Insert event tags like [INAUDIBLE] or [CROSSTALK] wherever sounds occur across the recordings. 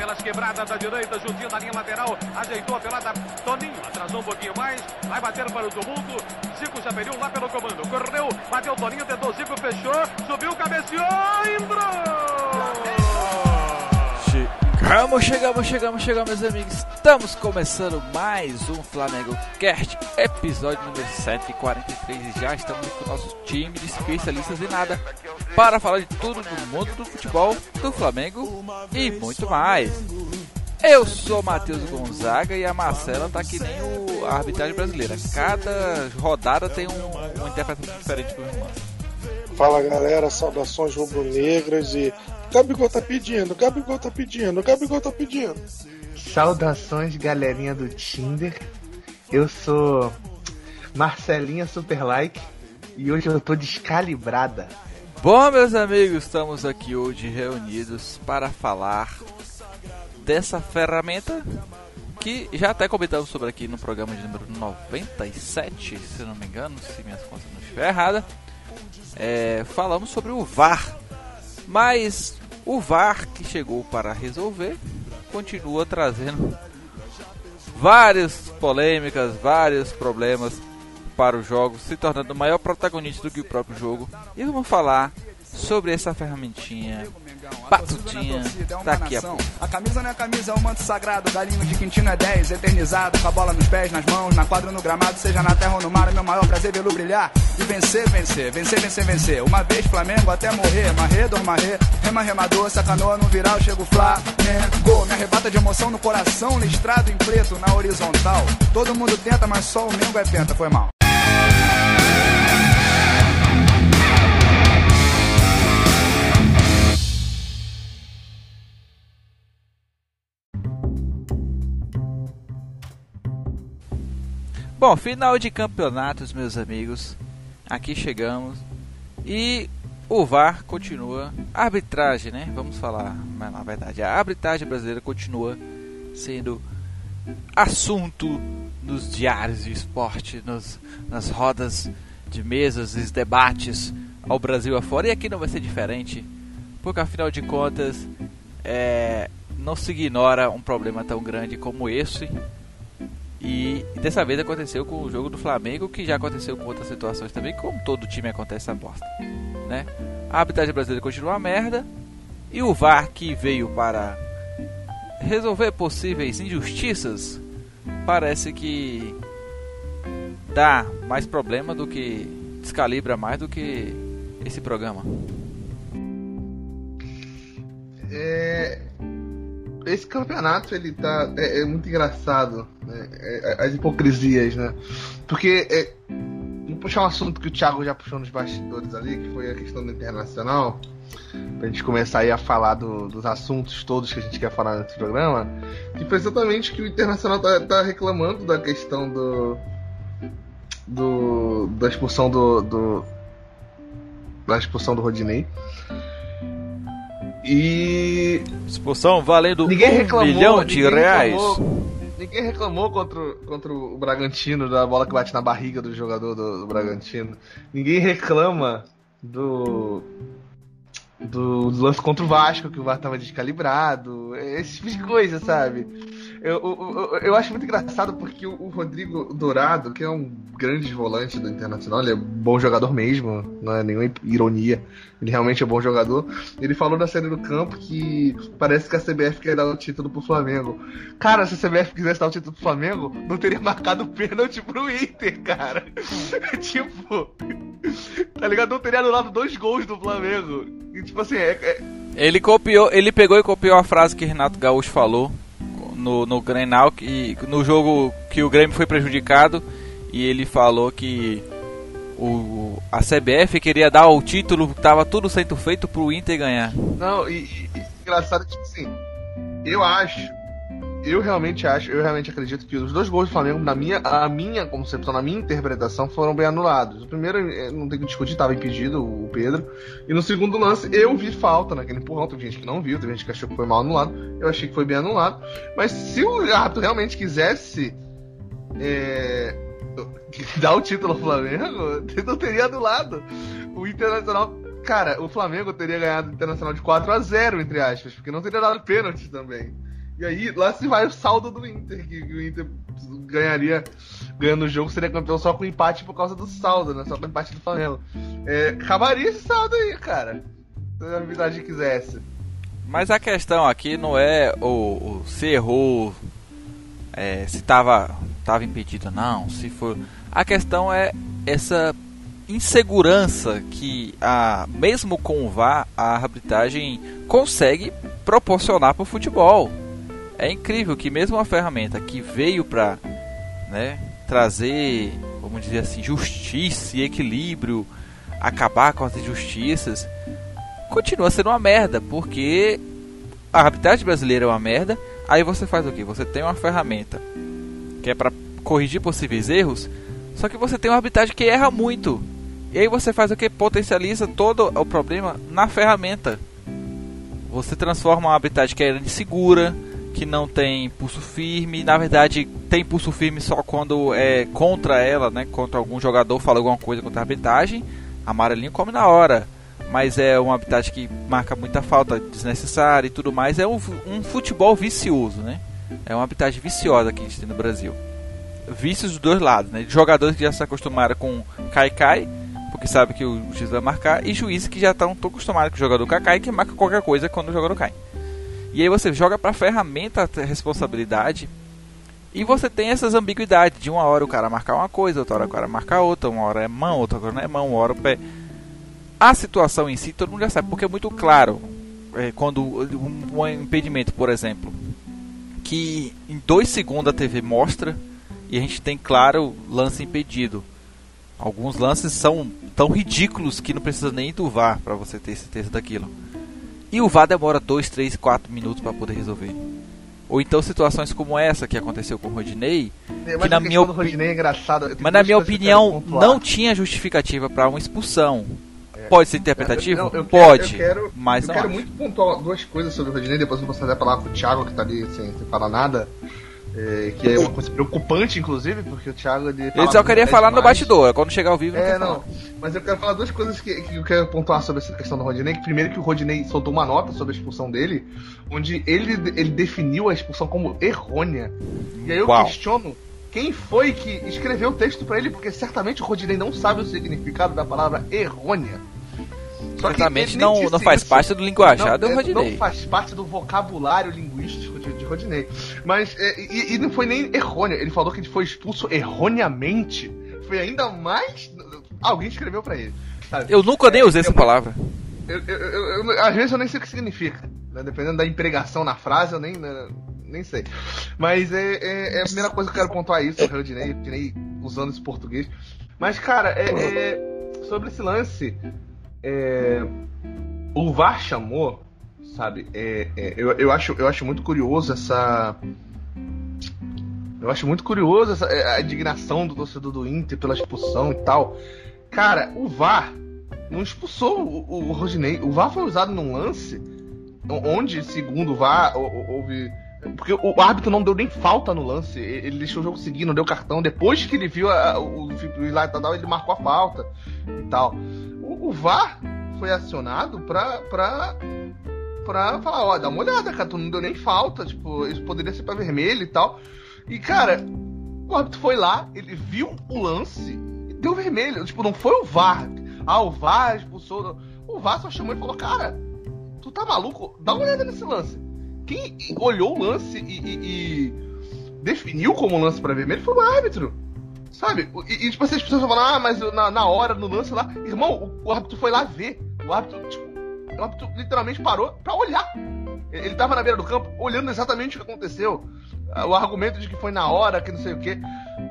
pelas quebradas da direita, juntinho da linha lateral, ajeitou a pelada. Toninho atrasou um pouquinho mais, vai bater para o tumulto. Zico já perdeu lá pelo comando, correu, bateu Toninho, tentou Zico, fechou, subiu, cabeceou, entrou! Chegamos, chegamos, chegamos, chegamos, meus amigos. Estamos começando mais um Flamengo Cast, episódio número 143. E já estamos com o nosso time de especialistas em nada para falar de tudo do mundo do futebol, do Flamengo e muito mais. Eu sou Matheus Gonzaga e a Marcela tá que nem o, a arbitragem brasileira. Cada rodada tem um, uma interpretação diferente pro irmão. Fala galera, saudações rubro-negras e Gabigol tá pedindo, Gabigol tá pedindo, Gabigol tá pedindo. Saudações, galerinha do Tinder. Eu sou Marcelinha Superlike e hoje eu tô descalibrada. Bom, meus amigos, estamos aqui hoje reunidos para falar dessa ferramenta que já até comentamos sobre aqui no programa de número 97, se não me engano, se minhas contas não estiver errada. É, falamos sobre o VAR, mas o VAR que chegou para resolver continua trazendo várias polêmicas, vários problemas para o jogo, se tornando o maior protagonista do que o próprio jogo. E vamos falar sobre essa ferramentinha batudinha daqui a pouco. A camisa não é camisa, é um manto sagrado. Galinho de Quintino é 10, eternizado. Com a bola nos pés, nas mãos, na quadra, no gramado. Seja na terra ou no mar, é meu maior prazer vê-lo brilhar. E vencer, vencer, vencer, vencer, vencer. Uma vez Flamengo até morrer. Marrê, dormarrê, rema, remador. Sacanoa no viral, chego Flamengo. Me arrebata de emoção no coração, listrado em preto na horizontal. Todo mundo tenta, mas só o Mengo é penta, foi mal. Bom, final de campeonatos, meus amigos. Aqui chegamos. E o VAR continua. A arbitragem, né? Vamos falar, mas na verdade, a arbitragem brasileira continua sendo assunto nos diários de esporte, nos, nas rodas de mesas e debates ao Brasil afora. E aqui não vai ser diferente, porque afinal de contas, é, não se ignora um problema tão grande como esse e dessa vez aconteceu com o jogo do Flamengo, que já aconteceu com outras situações também, como todo time acontece essa bosta. Né? A arbitragem brasileira continua uma merda. E o VAR que veio para resolver possíveis injustiças parece que dá mais problema do que descalibra mais do que esse programa. É, esse campeonato ele tá é, é muito engraçado né? É, é, as hipocrisias né porque é, vou puxar um assunto que o Thiago já puxou nos bastidores ali que foi a questão do internacional pra gente começar aí a falar do, dos assuntos todos que a gente quer falar nesse programa que foi exatamente que o internacional tá, tá reclamando da questão do, do da expulsão do, do da expulsão do Rodinei e. Expulsão valendo ninguém um reclamou, milhão de ninguém reais. Reclamou, ninguém reclamou contra, contra o Bragantino, da bola que bate na barriga do jogador do, do Bragantino. Ninguém reclama do. Do, do lance contra o Vasco, que o VAR tava descalibrado, esse tipo de coisa, sabe? Eu, eu, eu, acho muito engraçado porque o, Rodrigo Dourado, que é um grande volante do Internacional, ele é bom jogador mesmo, não é nenhuma ironia, ele realmente é bom jogador. Ele falou na série do campo que parece que a CBF quer dar o título pro Flamengo. Cara, se a CBF quisesse dar o título pro Flamengo, não teria [LAUGHS] marcado pênalti pro Inter, cara. [LAUGHS] tipo, tá ligado? Não teria anulado dois gols do Flamengo. E, tipo assim, é, é... Ele copiou, ele pegou e copiou a frase que Renato Gaúcho falou no, no Grenal, que, no jogo que o Grêmio foi prejudicado, e ele falou que o, a CBF queria dar o título, tava tudo sendo feito pro Inter ganhar. Não, e, e, e engraçado que, assim, eu acho, eu realmente acho, eu realmente acredito que os dois gols do Flamengo, na minha, a minha concepção, na minha interpretação, foram bem anulados. O primeiro, eh, não tem que discutir, estava impedido o Pedro. E no segundo lance, eu vi falta naquele empurrão. Teve gente que não viu, teve gente que achou que foi mal anulado. Eu achei que foi bem anulado. Mas se o árbitro realmente quisesse é, [LAUGHS] dar o título ao Flamengo, [LAUGHS] não teria anulado. O Internacional Cara, o Flamengo teria ganhado o Internacional de 4 a 0 entre aspas, porque não teria dado pênalti também. E aí, lá se vai o saldo do Inter, que o Inter ganharia, ganhando o jogo, seria campeão só com empate por causa do saldo, né? Só com empate do Flamengo. É, acabaria esse saldo aí, cara. Se a arbitragem quisesse. Mas a questão aqui não é o, o se errou, é, se tava, tava impedido não, se for. A questão é essa insegurança que a mesmo com o VAR a arbitragem consegue proporcionar para o futebol. É incrível que mesmo uma ferramenta que veio para né, trazer, vamos dizer assim, justiça e equilíbrio, acabar com as injustiças, continua sendo uma merda, porque a arbitragem brasileira é uma merda. Aí você faz o que? Você tem uma ferramenta que é para corrigir possíveis erros, só que você tem uma arbitragem que erra muito. E aí você faz o que? Potencializa todo o problema na ferramenta. Você transforma uma arbitragem que é insegura, que não tem pulso firme, na verdade tem pulso firme só quando é contra ela, né? Contra algum jogador fala alguma coisa contra a arbitragem, amarelinho come na hora. Mas é uma arbitragem que marca muita falta desnecessária e tudo mais. É um, um futebol vicioso, né? É uma arbitragem viciosa que a gente tem no Brasil. Vícios dos dois lados, né? Jogadores que já se acostumaram com cai-cai porque sabe que o juiz vai marcar, e juízes que já estão acostumados com o jogador cai e que marca qualquer coisa quando o jogador cai. E aí você joga para a ferramenta a responsabilidade e você tem essas ambiguidades. De uma hora o cara marcar uma coisa, outra hora o cara marcar outra, uma hora é mão, outra hora não é mão, uma hora o pé. A situação em si todo mundo já sabe, porque é muito claro. É, quando um, um impedimento, por exemplo, que em dois segundos a TV mostra e a gente tem claro lance impedido. Alguns lances são tão ridículos que não precisa nem do VAR para você ter certeza daquilo. E o VAR demora 2, 3, 4 minutos para poder resolver. Ou então situações como essa que aconteceu com o Rodinei, É, que na minha, opi- Rodinei é mas na minha quero opinião não tinha justificativa para uma expulsão. Pode ser interpretativo? Não, eu quero- Pode, eu quero, mas eu não quero acho. muito pontuar duas coisas sobre o Rodinei, depois eu vou passar a palavra com o Thiago, que tá ali sem, sem falar nada. É, que é uma coisa preocupante, inclusive, porque o Thiago ele. Eu só queria falar no demais. bastidor, quando chegar ao vivo É, não. Mas eu quero falar duas coisas que, que eu quero pontuar sobre essa questão do Rodinei. Que primeiro que o Rodinei soltou uma nota sobre a expulsão dele, onde ele, ele definiu a expulsão como errônea. E aí eu Uau. questiono quem foi que escreveu o texto pra ele, porque certamente o Rodinei não sabe o significado da palavra errônea. Só Certamente nem não, não faz parte do linguajar do é, Rodinei. Não faz parte do vocabulário linguístico de, de Rodinei. Mas, é, e, e não foi nem errôneo. Ele falou que ele foi expulso erroneamente. Foi ainda mais. Alguém escreveu pra ele. sabe? Eu nunca nem É, usei é essa uma- palavra. Eu- eu- eu- eu- às vezes eu nem sei o que significa. né? Dependendo da empregação na frase, eu nem, né, nem sei. Mas é, é- é a primeira coisa que eu quero pontuar isso, o Rodinei, usando esse português. Mas, cara, é, é- sobre esse lance, é, o VAR chamou, sabe? é, é, eu, eu, acho, eu acho muito curioso essa. Eu acho muito curioso essa, é, a indignação do torcedor do Inter pela expulsão e tal. Cara, o VAR não expulsou o, o, o Rodinei. O VAR foi usado num lance onde, segundo o VAR, hou- hou- houve. Porque o árbitro não deu nem falta no lance. Ele deixou o jogo seguir, não deu cartão. Depois que ele viu a- o, o tal, ele marcou a falta e tal. O, o VAR foi acionado pra, pra, pra falar, ó, dá uma olhada, cara, tu não deu nem falta, tipo, isso poderia ser pra vermelho e tal. E, cara, o árbitro foi lá, ele viu o lance e deu vermelho. Tipo, não foi o VAR. Ah, o VAR expulsou. O VAR só chamou e falou, cara, tu tá maluco? Dá uma olhada nesse lance. Quem olhou o lance e, e- e definiu como lance pra vermelho foi o árbitro. Sabe? E, e, tipo assim, as pessoas falam, ah, mas na, na hora, no lance lá. Irmão, o, o árbitro foi lá ver. O árbitro, tipo, o árbitro literalmente parou pra olhar. Ele ele tava na beira do campo olhando exatamente o que aconteceu. Ah, O argumento de que foi na hora, que não sei o quê.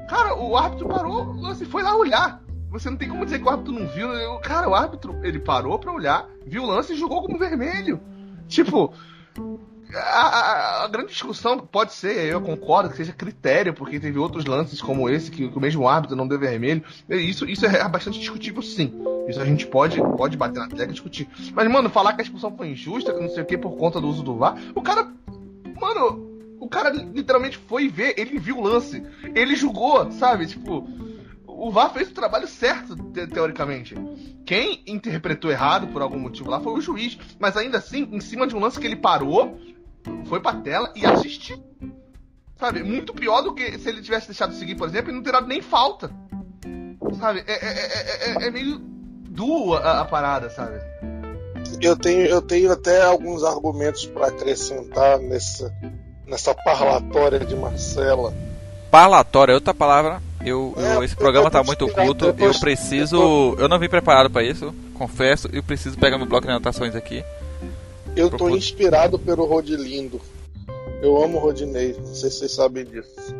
Cara, o árbitro parou, o lance foi lá olhar. Você não tem como dizer que o árbitro não viu. Cara, o árbitro, ele parou pra olhar, viu o lance e jogou como vermelho. Tipo, a, a- a grande discussão pode ser, eu concordo que seja critério, porque teve outros lances como esse que, que o mesmo árbitro não deu vermelho. Isso, isso é bastante discutível, sim. Isso a gente pode, pode bater na tecla e discutir. Mas, mano, falar que a expulsão foi injusta, que não sei o que, por conta do uso do VAR, o cara. Mano, o cara literalmente foi ver, ele viu o lance, ele julgou, sabe? Tipo, o VAR fez o trabalho certo, te- teoricamente. Quem interpretou errado por algum motivo lá foi o juiz. Mas ainda assim, em cima de um lance que ele parou, foi pra tela e assistiu. Sabe? Muito pior do que se ele tivesse deixado seguir, por exemplo, e não ter dado nem falta. Sabe? É, é, é, é meio duo a, a, parada, sabe? Eu tenho, eu tenho até alguns argumentos para acrescentar nessa, nessa parlatória de Marcela. Parlatória é outra palavra. Eu, eu esse programa tá muito culto. Eu preciso. Eu não vim preparado para isso, confesso. Eu preciso pegar meu bloco de anotações aqui. Eu tô inspirado pelo Rodilindo. Eu amo o Rodinei, não sei se vocês sabem disso.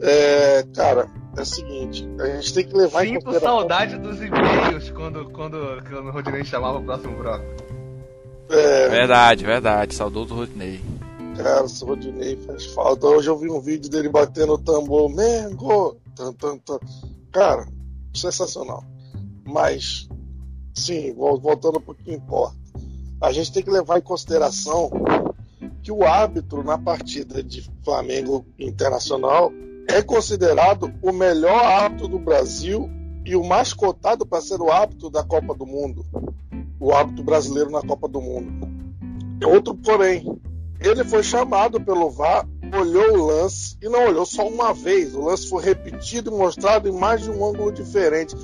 É, cara, é o seguinte, a gente tem que levar Sinto em consideração... saudade dos e-mails quando, quando, quando o Rodinei chamava o próximo bloco. É... Verdade, verdade, saudoso Rodinei. Cara, o Rodinei faz falta. Hoje eu vi um vídeo dele batendo o tambor, Mengo! Tan, tan, tan. Cara, sensacional. Mas, sim, voltando para o que importa. A gente tem que levar em consideração que o árbitro na partida de Flamengo Internacional é considerado o melhor árbitro do Brasil e o mais cotado para ser o árbitro da Copa do Mundo. O árbitro brasileiro na Copa do Mundo. Outro porém, ele foi chamado pelo VAR, olhou o lance e não olhou só uma vez. O lance foi repetido e mostrado em mais de um ângulo diferente.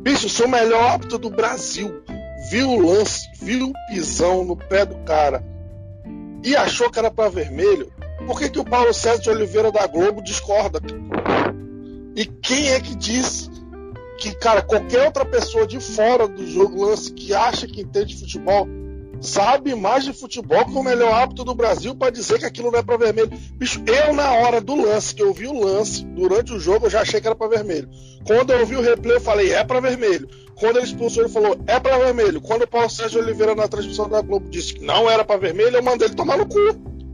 Bicho, sou o melhor árbitro do Brasil. Viu o lance, viu o pisão no pé do cara e achou que era para vermelho, por que, que o Paulo César de Oliveira da Globo discorda? E quem é que diz que, cara, qualquer outra pessoa de fora do jogo lance que acha que entende futebol sabe mais de futebol que o melhor hábito do Brasil para dizer que aquilo não é para vermelho. Bicho, eu na hora do lance, que eu vi o lance, durante o jogo eu já achei que era para vermelho. Quando eu vi o replay, eu falei, é para vermelho. Quando ele expulsou, ele falou, é para vermelho. Quando o Paulo Sérgio Oliveira na transmissão da Globo disse que não era para vermelho, eu mandei ele tomar no cu.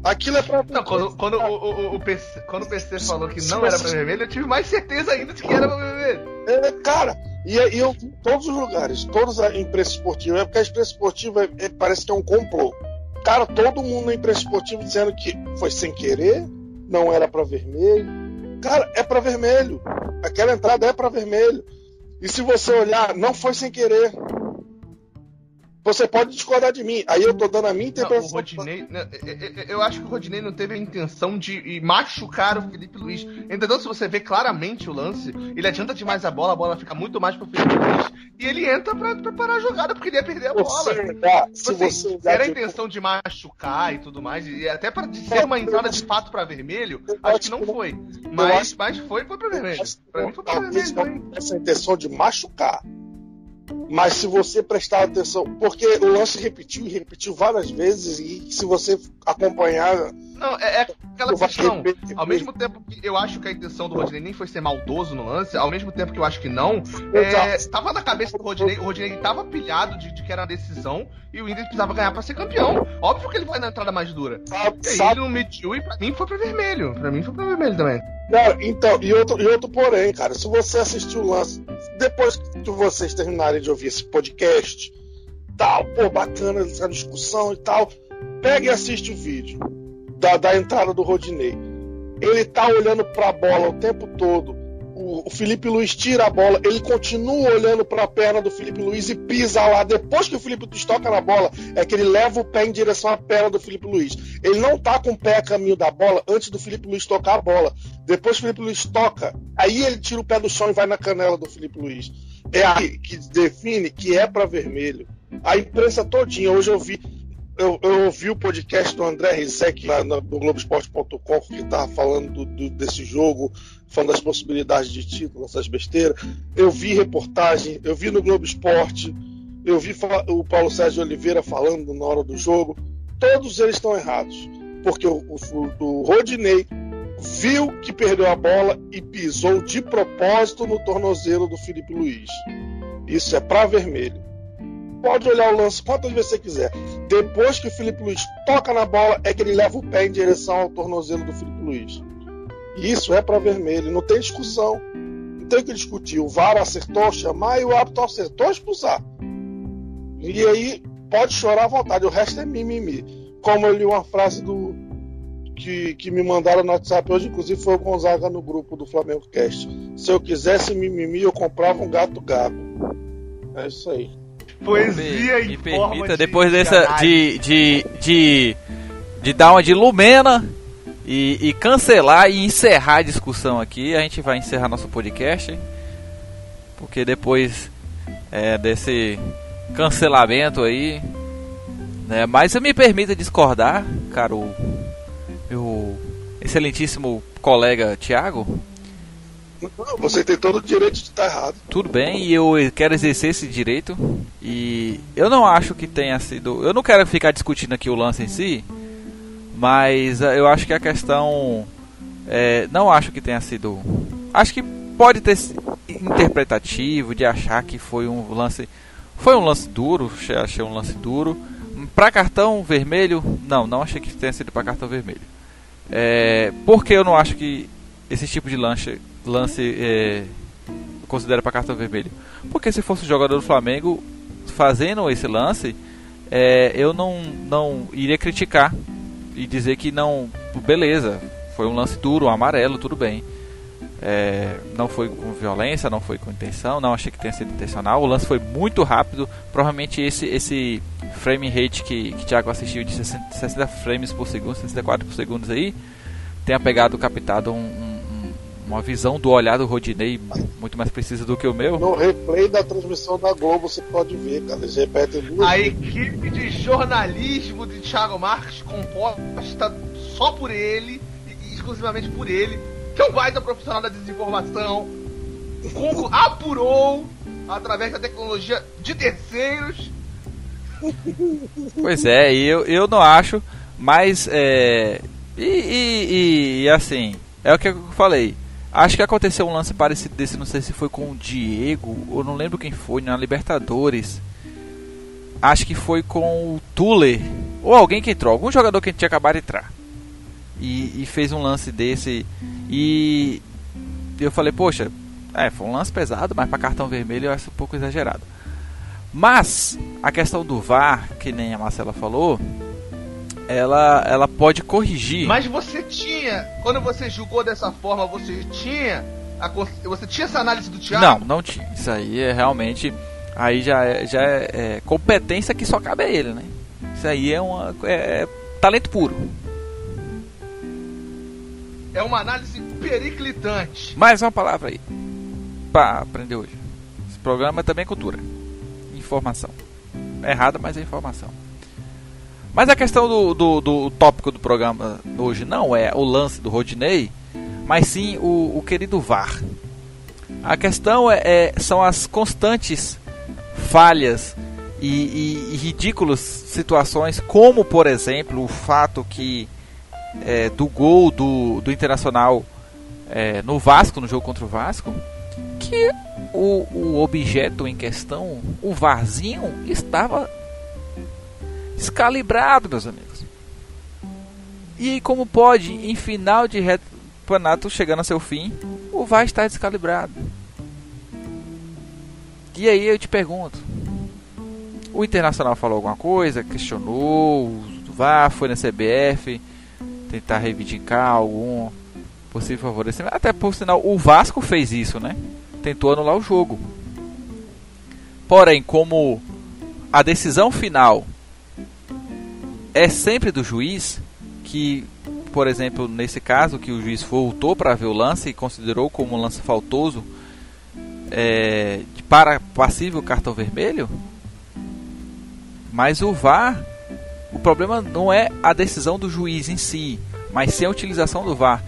Aquilo é pra. Não, quando, quando, o, o, o, PC, quando o PC falou que não era pra vermelho, eu tive mais certeza ainda de que era pra vermelho. É, cara, e, e eu em todos os lugares, todos a imprensa esportiva, é porque a imprensa esportiva é, é, parece que é um complô. Cara, todo mundo na imprensa esportiva dizendo que foi sem querer, não era para vermelho. Cara, é para vermelho. Aquela entrada é para vermelho. E se você olhar, não foi sem querer. Você pode discordar de mim. Aí eu tô dando a minha interpretação. Não, Rodinei, né, é, é, é, eu acho que o Rodinei não teve a intenção de machucar o Felipe Luiz. Entendeu? Se você vê claramente o lance, ele adianta demais a bola, a bola fica muito mais pro Felipe Luiz. E ele entra pra, pra parar a jogada, porque ele ia perder a bola. Você, tipo assim, se você era a intenção de machucar e tudo mais, e até pra ser uma entrada de fato pra vermelho, acho que não foi. Mas, mas foi, foi pra vermelho. Pra mim foi pra vermelho. Essa intenção de machucar mas se você prestar atenção, porque o lance repetiu e repetiu várias vezes, e se você acompanhar. Não, é, é aquela questão. Ao mesmo tempo que eu acho que a intenção do Rodinei nem foi ser maldoso no lance, ao mesmo tempo que eu acho que não, é, tava na cabeça do Rodinei, o Rodinei tava pilhado de, de, que era uma decisão e o Inter precisava ganhar para ser campeão. Óbvio que ele vai na entrada mais dura. Sabe, e aí ele não mediu e pra mim foi pra vermelho. Pra mim foi pra vermelho também. Cara, então, e outro, e outro porém, cara, se você assistiu o lance, depois que vocês terminarem de ouvir esse podcast, tal, pô, bacana essa discussão e tal, pega e assiste o vídeo da, da entrada do Rodinei. Ele tá olhando pra bola o tempo todo o, Felipe Luiz tira a bola, ele continua olhando para a perna do Felipe Luiz e pisa lá. Depois que o Felipe Luiz toca na bola, é que ele leva o pé em direção à perna do Felipe Luiz. Ele não tá com o pé a caminho da bola antes do Felipe Luiz tocar a bola. Depois que o Felipe Luiz toca, aí ele tira o pé do chão e vai na canela do Felipe Luiz. É aí que define que é para vermelho. A imprensa todinha, hoje eu vi eu, eu ouvi o podcast do André Rizek lá no, no Globoesporte.com que estava falando do, do, desse jogo, falando das possibilidades de título, essas besteiras. Eu vi reportagem, eu vi no Globo Esporte, eu vi o Paulo Sérgio Oliveira falando na hora do jogo. Todos eles estão errados. Porque o, o, o Rodinei viu que perdeu a bola e pisou de propósito no tornozelo do Felipe Luiz. Isso é para vermelho pode olhar o lance quantas vezes você quiser. Depois que o Felipe Luiz toca na bola, é que ele leva o pé em direção ao tornozelo do Felipe Luiz. Isso é para vermelho, não tem discussão. Não tem que discutir. O VAR acertou chamar e o árbitro acertou expulsar. E aí pode chorar à vontade, o resto é mimimi. Como eu li uma frase do que, que me mandaram no WhatsApp hoje, inclusive foi o Gonzaga no grupo do Flamengo Cast. Se eu quisesse mimimi, eu comprava um gato gago. É isso aí. Poesia me, me permita, depois dessa. De, de, de de dar uma de Lumena e, e, cancelar e encerrar a discussão aqui. A gente vai encerrar nosso podcast. Porque depois é, desse cancelamento aí. Né, mas me permita discordar, caro meu excelentíssimo colega Tiago. Você tem todo o direito de estar errado. Tudo bem, e eu quero exercer esse direito. E eu não acho que tenha sido. Eu não quero ficar discutindo aqui o lance em si, mas eh, eu acho que a questão. É, não acho que tenha sido. Acho que pode ter interpretativo de achar que foi um lance. Foi um lance duro, achei um lance duro. Para cartão vermelho, não, não achei que tenha sido para cartão vermelho. É, porque eu não acho que esse tipo de lance, lance é, considera para cartão vermelho? Porque se fosse jogador do Flamengo fazendo esse lance, é, eu não, não iria criticar e dizer que não, beleza, foi um lance duro, um amarelo, tudo bem. É, não foi com violência, não foi com intenção, não achei que tenha sido intencional. O lance foi muito rápido. Provavelmente esse, esse frame rate que, que Thiago assistiu de 60, 60 frames por segundo, 64 por segundo aí, tenha pegado, captado um, um, uma visão do olhar do Rodinei muito mais precisa do que o meu. No replay da transmissão da Globo você pode ver, cara. Eles repetem duas A equipe de jornalismo de Thiago Marques composta só por ele, e exclusivamente por ele, que é um baita profissional da desinformação, apurou através da tecnologia de terceiros. Pois é, eu, eu não acho, mas é. E, e, e, assim, é o que eu falei. Acho que aconteceu um lance parecido desse, não sei se foi com o Diego, ou não lembro quem foi, na Libertadores. Acho que foi com o Tuller, ou alguém que entrou, algum jogador que tinha acabado de entrar. E, e fez um lance desse e eu falei, poxa, é, foi um lance pesado, mas para cartão vermelho eu acho um pouco exagerado. Mas a questão do VAR, que nem a Marcela falou, ela, ela pode corrigir. Mas você tinha, quando você julgou dessa forma, você tinha a, você tinha essa análise do Thiago? Não, não tinha. Isso aí é realmente aí já é, já é, é competência que só cabe a ele, né? Isso aí é uma é, é talento puro. É uma análise periclitante. Mais uma palavra aí. Para aprender hoje. Esse programa também é cultura. Informação. É errada, mas é informação. Mas a questão do, do, do, tópico do programa hoje não é o lance do Rodinei, mas sim o, o querido VAR. A questão é, é são as constantes falhas e, e, e ridículas situações, como por exemplo o fato que é, do gol do, do Internacional é, no Vasco, no jogo contra o Vasco, que o, o objeto em questão, o varzinho, estava descalibrado, meus amigos. E como pode, em final de campeonato chegando a seu fim, o VAR está descalibrado? E aí eu te pergunto: o Internacional falou alguma coisa, questionou o VAR, foi na CBF, tentar reivindicar algum possível favorecimento. Até por sinal, o Vasco fez isso, né? Tentou anular o jogo. Porém, como a decisão final é sempre do juiz, que, por exemplo, nesse caso, que o juiz voltou para ver o lance e considerou como um lance faltoso é, para passível cartão vermelho, mas o VAR o problema não é a decisão do juiz em si, mas sim a utilização do VAR.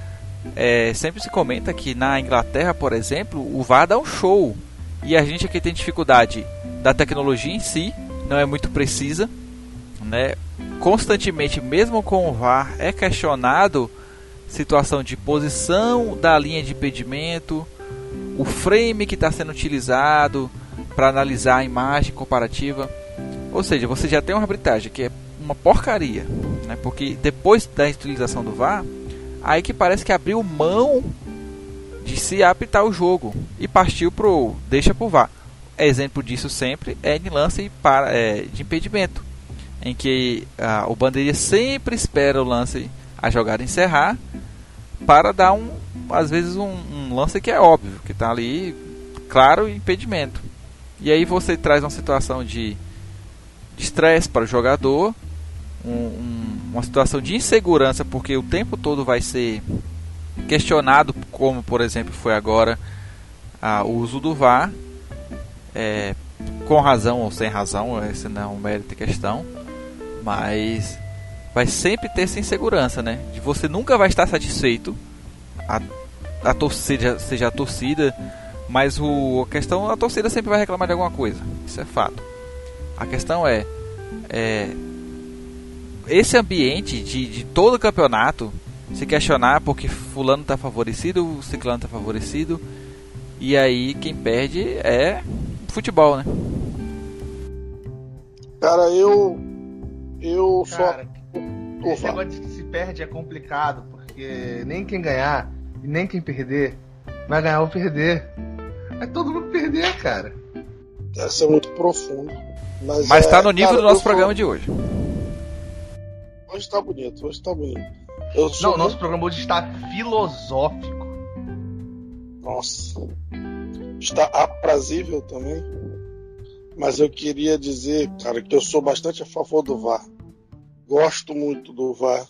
É, sempre se comenta que na Inglaterra, por exemplo, o VAR dá um show. E a gente aqui tem dificuldade da tecnologia em si, não é muito precisa. Né? Constantemente, mesmo com o VAR, é questionado situação de posição da linha de impedimento, o frame que está sendo utilizado para analisar a imagem comparativa. Ou seja, você já tem uma arbitragem que é uma porcaria, né? Porque depois da utilização do VAR, aí que parece que abriu mão de se apitar o jogo e partiu pro deixa pro VAR. Exemplo disso sempre é em lance para, é, de impedimento, em que ah, o bandeirinha sempre espera o lance a jogada encerrar para dar um às vezes um, um lance que é óbvio, que está ali claro impedimento. E aí você traz uma situação de estresse para o jogador um, um, uma situação de insegurança, porque o tempo todo vai ser questionado, como por exemplo foi agora a, o uso do VAR, é, com razão ou sem razão, esse não é um mérito questão, mas vai sempre ter essa insegurança, né? De você nunca vai estar satisfeito, a, a torcida, seja a torcida, mas o, a questão, a torcida sempre vai reclamar de alguma coisa, isso é fato. A questão é, é esse ambiente de, de todo o campeonato se questionar porque fulano está favorecido, o ciclano está favorecido, e aí quem perde é futebol, né? Cara, eu. Eu Cara, só. esse negócio de que se perde é complicado, porque nem quem ganhar e nem quem perder vai ganhar ou perder. É todo mundo perder, cara. Essa é muito profundo. Mas, Mas é, tá no nível cara, do nosso programa sou- de hoje. Hoje tá bonito, hoje tá bonito. Eu sou Não, nosso programa hoje está filosófico. Nossa. Está aprazível também. Mas eu queria dizer, cara, que eu sou bastante a favor do VAR. Gosto muito do VAR.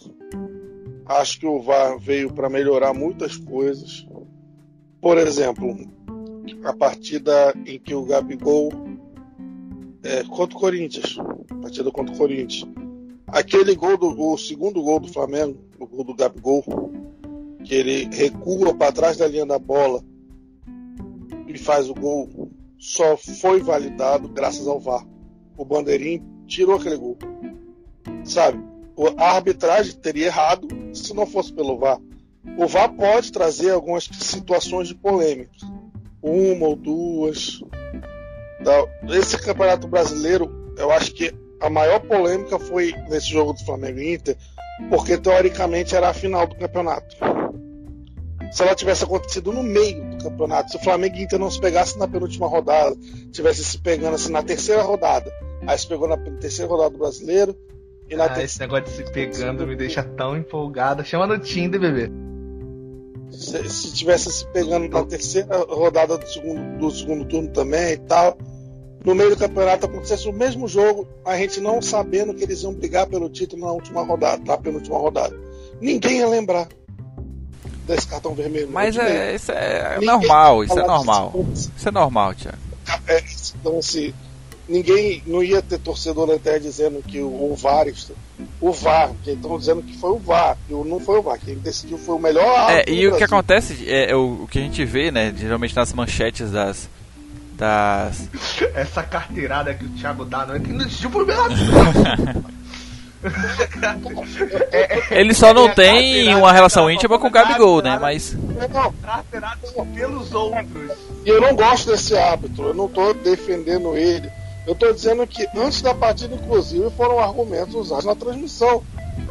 Acho que o VAR veio para melhorar muitas coisas. Por exemplo, a partida em que o Gabigol é, contra o Corinthians, partida contra o Corinthians. Aquele gol do o segundo gol do Flamengo, o gol do Gabigol, que ele recua para trás da linha da bola e faz o gol, só foi validado graças ao VAR. O Bandeirinho tirou aquele gol. Sabe? A arbitragem teria errado se não fosse pelo VAR. O VAR pode trazer algumas situações de polêmica. Uma ou duas. Tá? Esse campeonato brasileiro, eu acho que a maior polêmica foi nesse jogo do Flamengo e Inter, porque teoricamente era a final do campeonato se ela tivesse acontecido no meio do campeonato, se o Flamengo e Inter não se pegasse na penúltima rodada, tivesse se pegando assim na terceira rodada, aí se pegou na terceira rodada do brasileiro Ah, esse negócio de se pegando me deixa tão empolgado. Chama no Tinder, bebê. se, se tivesse se pegando na terceira rodada do segundo, do segundo turno também e tal, no meio do campeonato acontecesse o mesmo jogo, a gente não sabendo que eles iam brigar pelo título na última rodada, na penúltima rodada. Ninguém ia lembrar desse cartão vermelho. Mas é, isso é normal, isso é ia falar normal. Isso é normal, Thiago. É, então, assim, ninguém não ia ter torcedor até dizendo que o, o VAR, o VAR, que estão dizendo que foi o VAR, e o- não foi o VAR, quem decidiu foi o melhor É, e o que acontece é, é o, o que a gente vê, né, geralmente nas manchetes das das [LAUGHS] Essa carteirada que o Thiago dá, não é que não existiu problema. [LAUGHS] ele só não É tem uma relação que íntima com o Gabigol, né, mas Não, pelos outros. e eu não gosto desse árbitro, eu não estou defendendo ele. Eu estou dizendo que antes da partida, inclusive, foram argumentos usados na transmissão.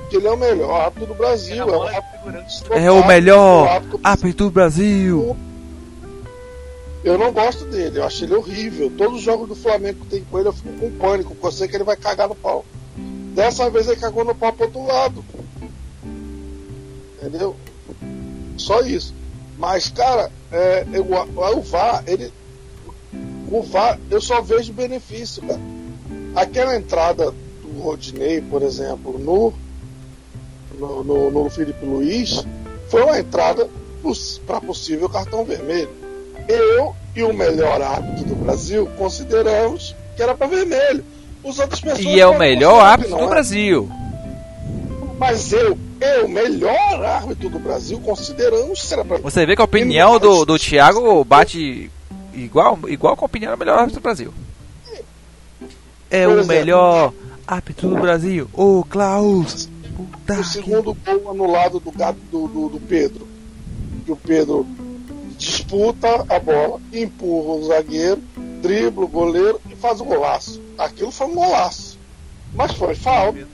Que ele é o melhor árbitro do Brasil. É, o árbitro é o melhor árbitro árbitro do Brasil. Eu não gosto dele, eu acho ele horrível. Todos os jogos do Flamengo que tem com ele, eu fico com pânico, porque eu sei que ele vai cagar no pau. Dessa vez ele cagou no pau pro outro lado. Entendeu? Só isso. Mas, cara, é, eu- o VAR, ele. O VAR, eu só vejo benefício, cara. Aquela entrada do Rodinei, por exemplo, no, no, no, no Felipe Luiz, foi uma entrada para possível cartão vermelho eu e o melhor árbitro do Brasil consideramos que era para vermelho. Os outras pessoas E é o podem melhor árbitro do é. Brasil. Mas eu, eu, melhor árbitro do Brasil, consideramos que era para Você vê que a opinião do, do Thiago bate igual, igual com a opinião do melhor árbitro do Brasil. É o melhor árbitro do Brasil, ô Klaus. Puta o que... segundo gol anulado do, Gabi- do, do, do Pedro. Que o Pedro disputa a bola, empurra o zagueiro, dribla o goleiro e faz o golaço. Aquilo foi um golaço. Mas foi falta.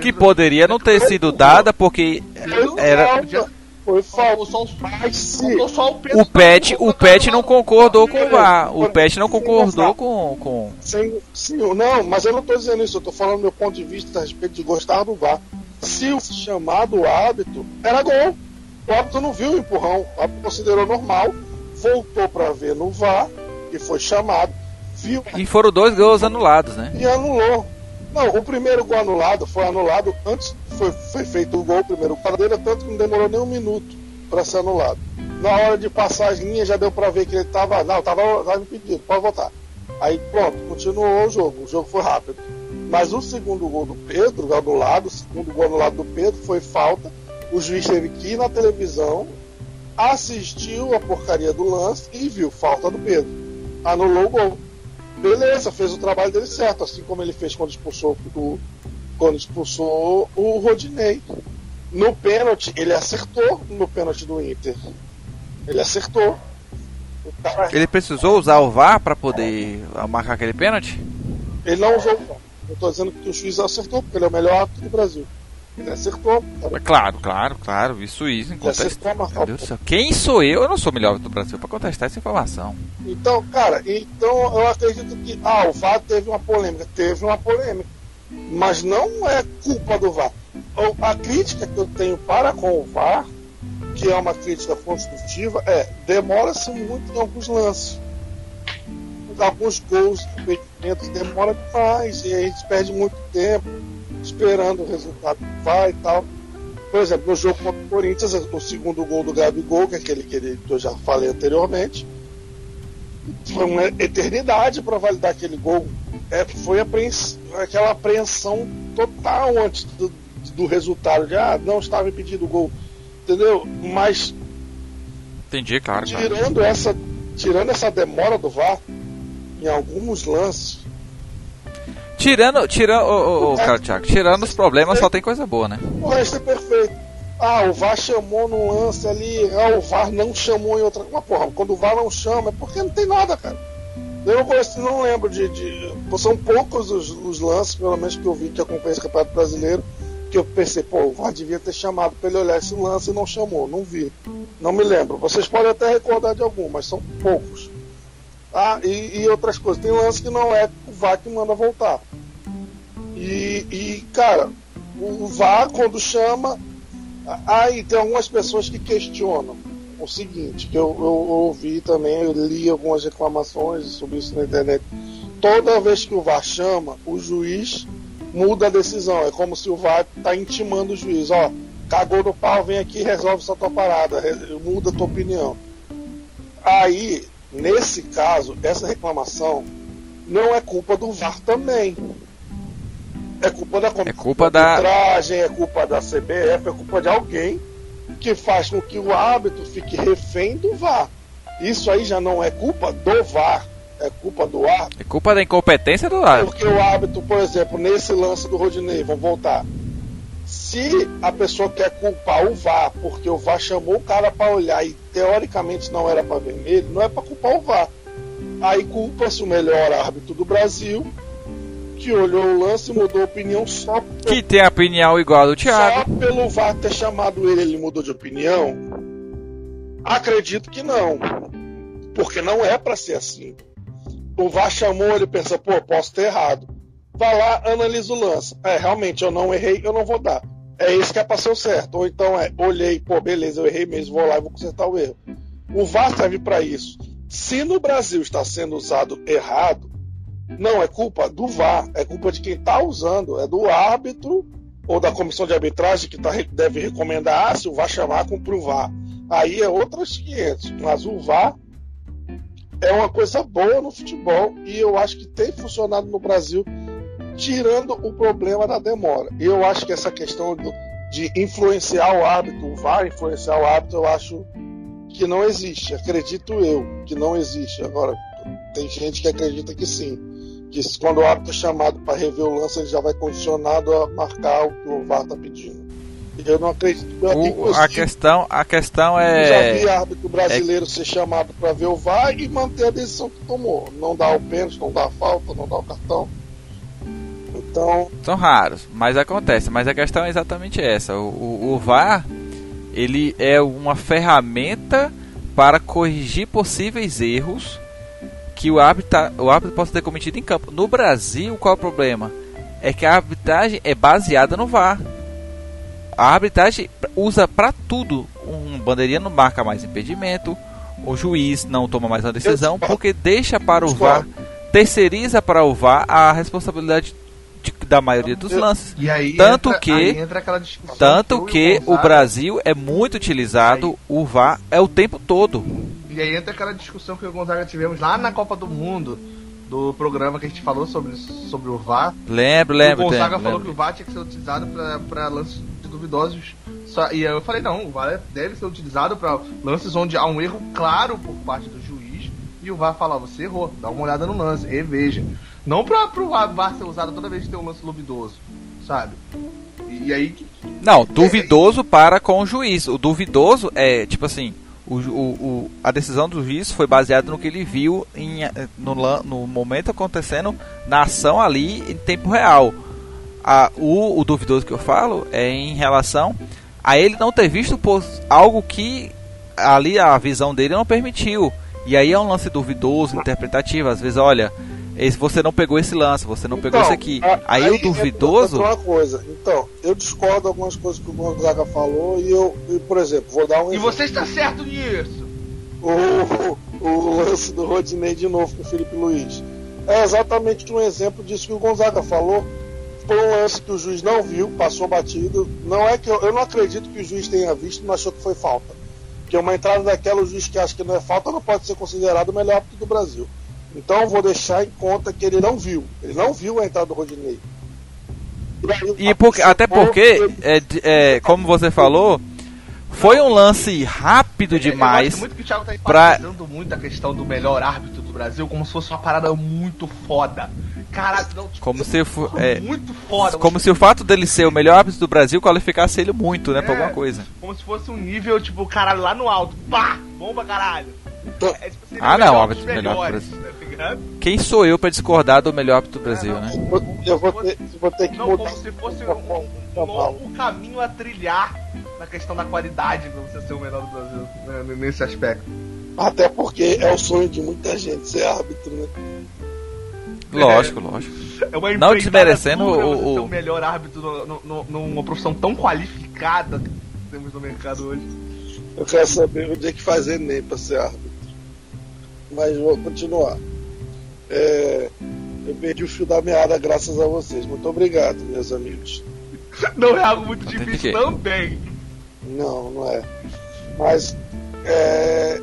Que poderia não ter sido dada porque era falta. Foi falta. Só Faltou só o Pedro o Pet, o Pet não concordou com o VAR. O Pet não concordou com com Sem, sim, não, mas eu não estou dizendo isso, eu estou falando do meu ponto de vista a respeito de gostar do VAR. Se o chamado árbitro era gol, o árbitro não viu o empurrão, o árbitro considerou normal, voltou para ver no VAR, que foi chamado, viu e foram dois gols anulados, né? e anulou. Não, o primeiro gol anulado foi anulado antes, foi, foi feito o gol, o primeiro dele, tanto que não demorou nem um minuto para ser anulado. Na hora de passar as linhas já deu para ver que ele tava, não, tava, tava impedido, pode voltar. Aí pronto, continuou o jogo, o jogo foi rápido. Mas o segundo gol do Pedro, anulado, o segundo gol anulado do Pedro foi falta. O juiz teve que ir na televisão, assistiu a porcaria do lance e viu falta do Pedro. Anulou o gol. Beleza, fez o trabalho dele certo, assim como ele fez quando expulsou o, quando expulsou o Rodinei. No pênalti, ele acertou no pênalti do Inter. Ele acertou. Cara... Ele precisou usar o VAR para poder marcar aquele pênalti? Ele não usou o VAR. Eu tô dizendo que o juiz acertou, porque ele é o melhor árbitro do Brasil. Ele acertou. Tá claro, claro, claro. Isso, isso. Meu Deus do céu. Quem sou eu? Eu não sou o melhor do Brasil para contestar essa informação. Então, cara, então eu acredito que. Ah, o VAR teve uma polêmica. Teve uma polêmica. Mas não é culpa do VAR. A crítica que eu tenho para com o VAR, que é uma crítica construtiva, é demora-se muito em alguns lances alguns gols, impedimentos demora demais e a gente perde muito tempo esperando o resultado que vai e tal. Por exemplo, no jogo contra o Corinthians, o segundo gol do Gabigol, que é aquele que, ele, que eu já falei anteriormente, foi uma eternidade para validar aquele gol. É, foi apreens, aquela apreensão total antes do, do resultado, de ah, não estava impedido o gol. Entendeu? Mas. Entendi, claro. Tirando, cara. Essa, tirando essa demora do VAR, em alguns lances. Tirando, tirando, oh, oh, cara, Thiago, tirando os problemas, só tem coisa boa, né? O resto é perfeito. Ah, o VAR chamou no lance ali, ah, o VAR não chamou em outra. Uma porra, quando o VAR não chama, é porque não tem nada, cara. Eu não, não lembro de, de. São poucos os, os, lances, pelo menos que eu vi que acompanha esse campeonato brasileiro, que eu pensei, pô, o VAR devia ter chamado para ele olhar esse lance e não chamou. Não vi. Não me lembro. Vocês podem até recordar de algum, mas são poucos. Ah, e, e, outras coisas. Tem lance que não é o VAR que manda voltar. E, e cara, o VAR quando chama. Aí tem algumas pessoas que questionam o seguinte, que eu, eu, eu ouvi também, eu li algumas reclamações sobre isso na internet. Toda vez que o VAR chama, o juiz muda a decisão. É como se o VAR está intimando o juiz, ó, cagou no pau, vem aqui resolve essa tua parada, muda a tua opinião. Aí Nesse caso, essa reclamação não é culpa do VAR também. É culpa da é culpa da arbitragem, é culpa da CBF, é culpa de alguém que faz com que o árbitro fique refém do VAR. Isso aí já não é culpa do VAR, é culpa do árbitro. É culpa da incompetência do árbitro. Porque o árbitro, por exemplo, nesse lance do Rodinei, vamos voltar. Se a pessoa quer culpar o VAR porque o VAR chamou o cara para olhar e teoricamente não era para vermelho, não é para culpar o VAR. Aí culpa-se o melhor árbitro do Brasil, que olhou o lance e mudou a opinião só. Que tem a opinião igual do Thiago. Só pelo VAR ter chamado ele, ele mudou de opinião? Acredito que não. Porque não é para ser assim. O VAR chamou, ele pensa, pô, posso ter errado. Vai lá, analisa o lance. É, realmente, eu não errei, eu não vou dar. É isso que é para ser o certo. Ou então é, olhei, pô, beleza, eu errei mesmo, vou lá e vou consertar o erro. O VAR serve para isso. Se no Brasil está sendo usado errado, não é culpa do VAR, é culpa de quem está usando, é do árbitro ou da comissão de arbitragem que tá, deve recomendar, ah, se o VAR chamar, cumpre o VAR. Aí é outras 500. Mas o VAR é uma coisa boa no futebol e eu acho que tem funcionado no Brasil tirando o problema da demora. Eu acho que essa questão do, de influenciar o hábito, vai influenciar o hábito, eu acho que não existe. Acredito eu que não existe. Agora, tem gente que acredita que sim. Que quando o hábito é chamado para rever o lance, ele já vai condicionado a marcar o que o VAR está pedindo. Eu não acredito que o, a questão A questão é. Já vi árbitro brasileiro é... ser chamado para ver o VAR e manter a decisão que tomou. Não dá o pênalti, não dá a falta, não dá o cartão. Então... São raros, mas acontece. Mas a questão é exatamente essa. O, o, o VAR ele é uma ferramenta para corrigir possíveis erros que o árbitro, tá, o árbitro possa ter cometido em campo. No Brasil, qual é o problema? É que a arbitragem é baseada no VAR. A arbitragem usa para tudo. Um bandeirinha não marca mais impedimento, o juiz não toma mais uma decisão porque deixa para o VAR, terceiriza para o VAR a responsabilidade de- da maioria dos lances. E aí Tanto entra, que- Tanto que o Brasil é muito utilizado, o VAR é o tempo todo. E aí entra aquela discussão que eu e o Gonzaga tivemos lá na Copa do Mundo, do programa que a gente falou sobre, sobre o VAR. Lembro, o lembro, Gonzaga lembro, falou lembro. que o VAR tinha que ser utilizado para lances duvidosos. Só, e aí eu falei, não, o VAR deve ser utilizado para lances onde há um erro claro por parte do juiz. E o VAR fala, você errou, dá uma olhada no lance, reveja. Não para o VAR ser usado toda vez que tem um lance duvidoso, sabe? E, e aí Não, duvidoso para com o juiz. O duvidoso é, tipo assim, o, o, o- a decisão do juiz foi baseada no que ele viu em, eh, no, no momento acontecendo na ação ali em tempo real. A, o, duvidoso que eu falo é em relação a ele não ter visto algo que ali a visão dele não permitiu. E aí é um lance duvidoso, interpretativo. Às vezes, olha, esse, você não pegou esse lance, você não pegou esse aqui. a- Aí, o duvidoso. entra uma coisa. Então, eu discordo de algumas coisas que o Gonzaga falou e eu, e, por exemplo, vou dar um E exemplo. você está certo nisso! o, o lance do Rodinei de novo com o Felipe Luiz. É exatamente um exemplo disso que o Gonzaga falou. Foi um lance que o juiz não viu, passou batido. Não é que eu, eu não acredito que o juiz tenha visto não achou que foi falta. Porque uma entrada daquela, o juiz que acha que não é falta não pode ser considerado o melhor árbitro do Brasil. Então eu vou deixar em conta que ele não viu. Ele não viu a entrada do Rodinei. aí, E porque, até porque, é, é, como você falou, foi um lance rápido Eu demais. gosto muito que o Thiago tá pra- enfatizando muito a questão do melhor árbitro do Brasil como se fosse uma parada muito foda. Caralho, não, tipo, Como se fo- é, muito foda. Como se o fato dele ser o melhor árbitro do Brasil qualificasse ele muito, né, pra É. alguma coisa. Como se fosse um nível, tipo, caralho, lá no alto. Pá! Bomba, caralho. Então- É, tipo, seria Ah, o não, melhor árbitro dos melhor do melhores, Brasil. ligado? Quem sou eu pra discordar do melhor árbitro do Brasil, É, não. né? Eu vou ter, vou ter que Não, mudar. como se fosse um, um- um longo caminho a trilhar na questão da qualidade pra você ser o melhor do Brasil, né, nesse aspecto. Até porque é o sonho de muita gente ser árbitro, né? Lógico, lógico. É uma Não desmerecendo dura o- o- ser o melhor árbitro no- no- numa profissão tão qualificada que temos no mercado hoje. Eu quero saber onde é que faz Enem pra ser árbitro. Mas vou continuar. É, eu perdi o fio da meada graças a vocês. Muito obrigado, meus amigos. [LAUGHS] Não é algo muito difícil que- também. Não, não é. Mas, é...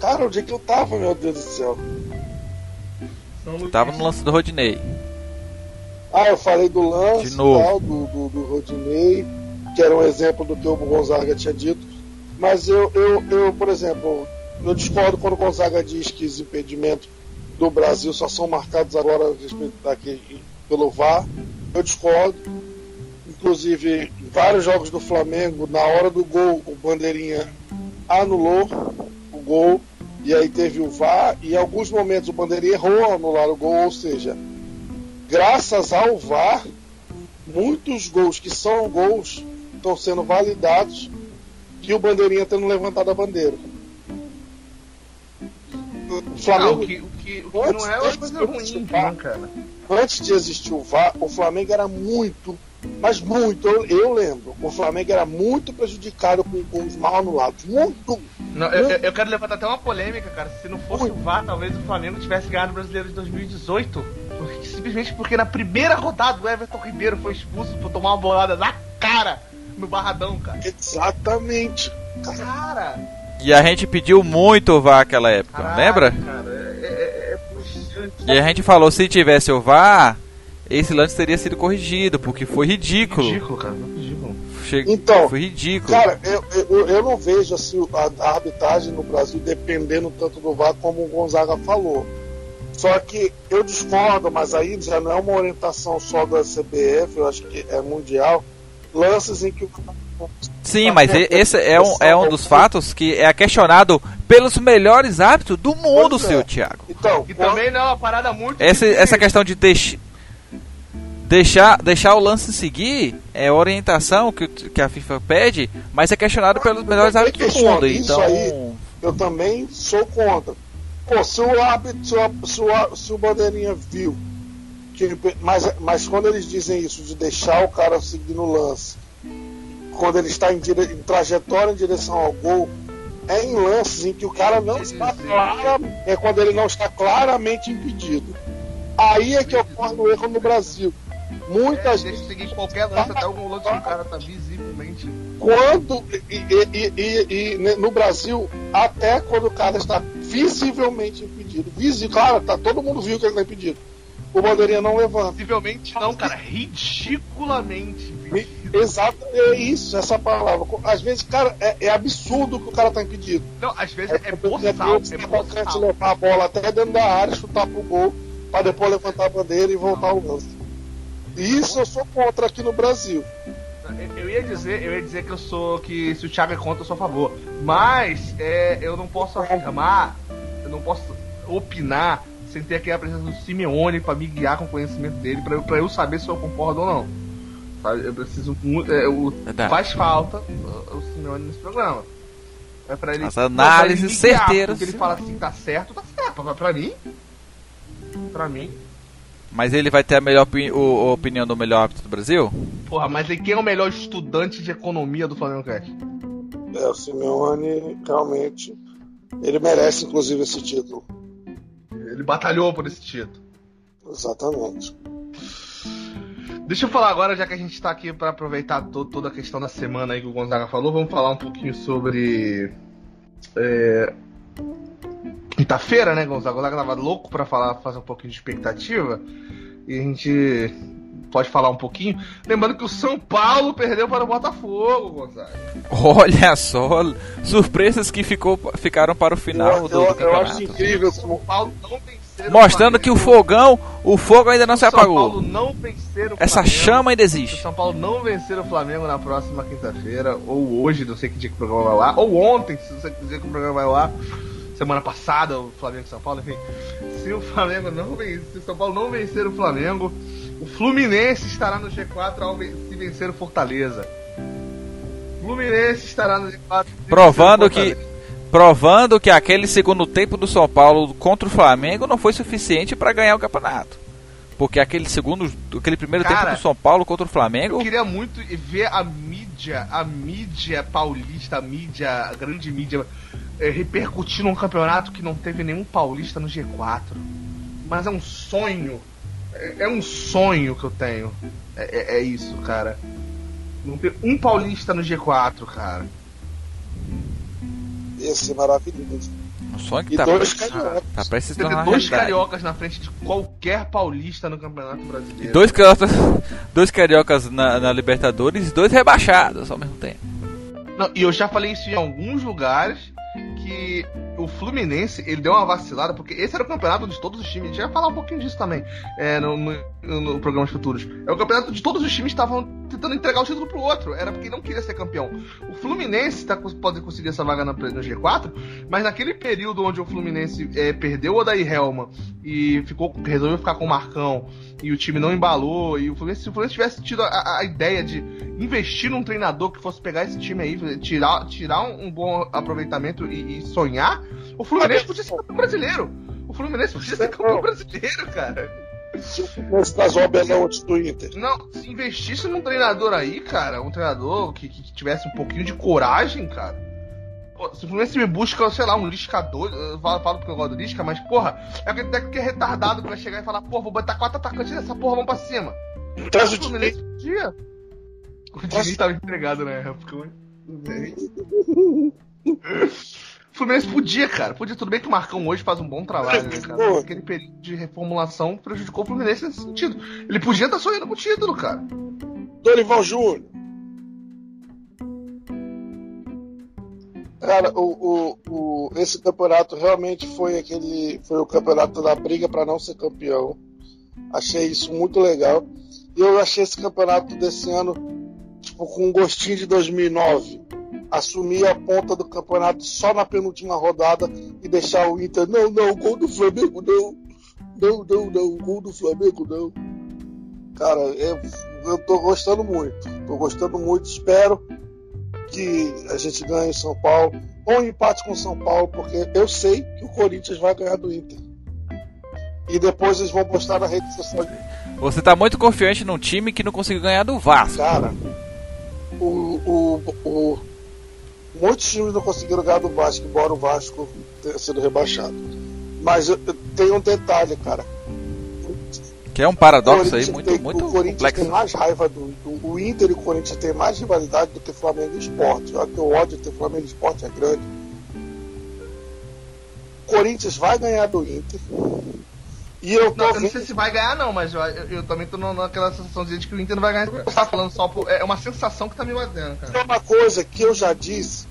Cara, onde é que eu tava, meu Deus do céu? Luís. Tava no lance do Rodinei. Ah, eu falei do lance De novo. tal, do, do, do Rodinei, que era um exemplo do que o Gonzaga tinha dito. Mas eu, eu, eu, por exemplo, eu discordo quando o Gonzaga diz que os impedimentos do Brasil só são marcados agora daqui, pelo VAR. Eu discordo. Inclusive, em vários jogos do Flamengo, na hora do gol, o Bandeirinha anulou o gol. E aí teve o VAR. E em alguns momentos o Bandeirinha errou ao anular o gol. Ou seja, graças ao VAR, muitos gols que são gols estão sendo validados e o Bandeirinha tendo levantado a bandeira. O Não, Flamengo, o que, o que, o que não é uma coisa ruim, né, cara? antes de existir o VAR, o Flamengo era muito, mas muito, eu, eu lembro, o Flamengo era muito prejudicado com gols mal anulados. Muito! Não, eu, eu- eu quero levantar até uma polêmica, cara. Se não fosse o VAR, talvez o Flamengo tivesse ganhado o Brasileiro de 2018. Porque- simplesmente porque na primeira rodada o Everton Ribeiro foi expulso por tomar uma bolada na cara no Barradão, cara. Exatamente. Cara! E a gente pediu muito o VAR naquela época, caralho, lembra? Cara, é, é, é puxante. E a gente falou, se tivesse o VAR, esse lance teria sido corrigido, porque foi ridículo. Ridículo, cara. Ridículo. Che- Então, foi ridículo. Cara, eu, eu, eu não vejo assim, a, a arbitragem no Brasil dependendo tanto do VAR como o Gonzaga falou. Só que eu discordo, mas aí já não é uma orientação só da CBF, eu acho que é mundial. Lances em que o Sim, mas esse é um, é um dos fatos que é questionado pelos melhores árbitros do mundo, é. seu Thiago. Então, E também não é uma parada muito. Essa, essa questão de deix, deixar, deixar o lance seguir é orientação que, que a FIFA pede, mas é questionado pelos melhores árbitros do mundo. isso Então, aí. eu também sou contra. Pô, se o árbitro, se o, se o, se o Bandeirinha viu, que, mas, mas quando eles dizem isso, de deixar o cara seguir no lance, quando ele está em, dire, em trajetória em direção ao gol, é em lances em que o cara não está clara, é quando ele não está claramente impedido. Aí é que ocorre o erro no Brasil. Muitas é, eu seguir qualquer lance, até o lance do cara tá visivelmente. Quando. E, e, e, e, no Brasil, até quando o cara está visivelmente impedido. Visível, claro, tá, todo mundo viu que ele está impedido. O bandeirinha não levanta. Visivelmente não, cara, ridiculamente. Exato, é isso, essa palavra. Às vezes, cara, é, é absurdo que o cara tá impedido. Não, às vezes é, é boçal. É boçal. levar a bola até dentro da área, chutar pro gol, pra depois levantar a bandeira e voltar ao lance. Isso eu sou contra aqui no Brasil. Eu ia dizer, eu ia dizer que eu sou que se o Thiago é contra, eu sou a favor. Mas é, eu não posso afirmar, eu não posso opinar sem ter aqui a presença do Simeone para me guiar com o conhecimento dele, para eu, pra eu saber se eu concordo ou não. Eu preciso muito. É, o, faz falta o, o Simeone nesse programa. É pra ele. As análises certeiras. Porque ele fala assim, tá certo, tá certo. Mas pra mim. Pra mim. Mas ele vai ter a melhor opini o, a opinião do melhor árbitro do Brasil? Porra, mas quem é o melhor estudante de economia do Flamengo Cast? É, o Simeone realmente. Ele merece, inclusive, esse título. Ele batalhou por esse título. Exatamente. Deixa eu falar agora, já que a gente tá aqui para aproveitar to toda a questão da semana aí que o Gonzaga falou, vamos falar um pouquinho sobre. É... Quinta-feira, né, Gonzaga? O Gonzaga tava louco para falar, fazer um pouquinho de expectativa. E a gente pode falar um pouquinho. Lembrando que o São Paulo perdeu para o Botafogo, Gonzaga. Olha só, surpresas que ficou, ficaram para o final eu, do, eu, do eu acho incrível. O São Paulo não tem Mostrando que o fogão, o fogo ainda não se apagou. Essa chama ainda existe. O São Paulo não vencer o Flamengo na próxima quinta-feira, ou hoje, não sei que dia que o programa vai lá, ou ontem, se você quiser que o programa vai lá, semana passada, o Flamengo e São Paulo, enfim. Se o Flamengo não vencer, se o São Paulo não vencer o Flamengo, o Fluminense estará no G4 ao se vencer o Fortaleza. Fluminense estará no G4 provando que provando que aquele segundo tempo do São Paulo contra o Flamengo não foi suficiente para ganhar o campeonato. Porque aquele segundo, aquele primeiro Cara, tempo do São Paulo contra o Flamengo. Eu queria muito ver a mídia, a mídia paulista, a mídia, a grande mídia, é, repercutindo um campeonato que não teve nenhum paulista no G4. Mas é um sonho. É, é um sonho que eu tenho. É, é, é isso, cara. Não ter um paulista no G4, cara. Esse é maravilhoso. Um sonho que E tá, dois tá, cariocas. tá se tornar dois realidade. cariocas na frente de qualquer paulista no Campeonato Brasileiro. Dois cariocas, dois cariocas na, na Libertadores e dois rebaixados ao mesmo tempo. Não, e eu já falei isso em alguns lugares que o Fluminense ele deu uma vacilada, porque esse era o campeonato de todos os times. A gente vai falar um pouquinho disso também é, no, no, no futuros. É o campeonato de todos os times estavam tentando entregar o título pro outro. Era porque não queria ser campeão. O Fluminense tá, pode conseguir essa vaga no G4, mas naquele período onde o Fluminense é, perdeu o Odair Helma e ficou, resolveu ficar com o Marcão e o time não embalou, e o Fluminense, se o Fluminense tivesse tido a, a ideia de investir num treinador que fosse pegar esse time aí, tirar, tirar um, um bom aproveitamento e, e sonhar, o Fluminense podia ser campeão brasileiro. O Fluminense podia ser campeão brasileiro, cara. Se o Fluminense traz o Abelão antes do Inter. Não, se investisse num treinador aí, cara, um treinador que, que tivesse um pouquinho de coragem, cara. Pô, se o Fluminense me busca, sei lá, um liscador, eu falo, falo porque eu gosto do Lisca, mas porra, é aquele técnico que é retardado que vai chegar e falar, porra, vou botar quatro atacantes nessa porra, vamos pra cima. Traz o Fluminense podia. O Diniz tava empregado na época, mas... [LAUGHS] O Fluminense podia, cara. Podia. Tudo bem que o Marcão hoje faz um bom trabalho, né, cara? Mas aquele período de reformulação prejudicou o Fluminense nesse sentido. Ele podia estar sonhando com o título, cara. Dorival Júnior. Cara, o, o, o, esse campeonato realmente foi aquele. Foi o campeonato da briga para não ser campeão. Achei isso muito legal. E eu achei esse campeonato desse ano, tipo, com um gostinho de 2009. Assumir a ponta do campeonato só na penúltima rodada e deixar o Inter. Não, não, gol do Flamengo não. Não, não, não, gol do Flamengo não. Cara, eu, eu tô gostando muito. Tô gostando muito. Espero que a gente ganhe em São Paulo. Ou empate com São Paulo, porque eu sei que o Corinthians vai ganhar do Inter. E depois eles vão postar na rede social. Você tá muito confiante num time que não conseguiu ganhar do Vasco. Cara, o, o, o, muitos times não conseguiram ganhar do Vasco, embora o Vasco tenha sido rebaixado. Mas eu- eu- tem um detalhe, cara. Que é um paradoxo aí muito, tem- muito o Corinthians complexo. tem mais raiva do, do- O Inter e o Corinthians tem mais rivalidade do que Flamengo e Sport. Olha que o ódio entre Flamengo e Sport é grande. O Corinthians vai ganhar do Inter. E eu tô Não, eu não sei se vai ganhar, não, mas eu, eu, eu também tô naquela sensação de que o Inter não vai ganhar. Você tá falando só por. É uma sensação que tá me batendo, cara. É uma coisa que eu já disse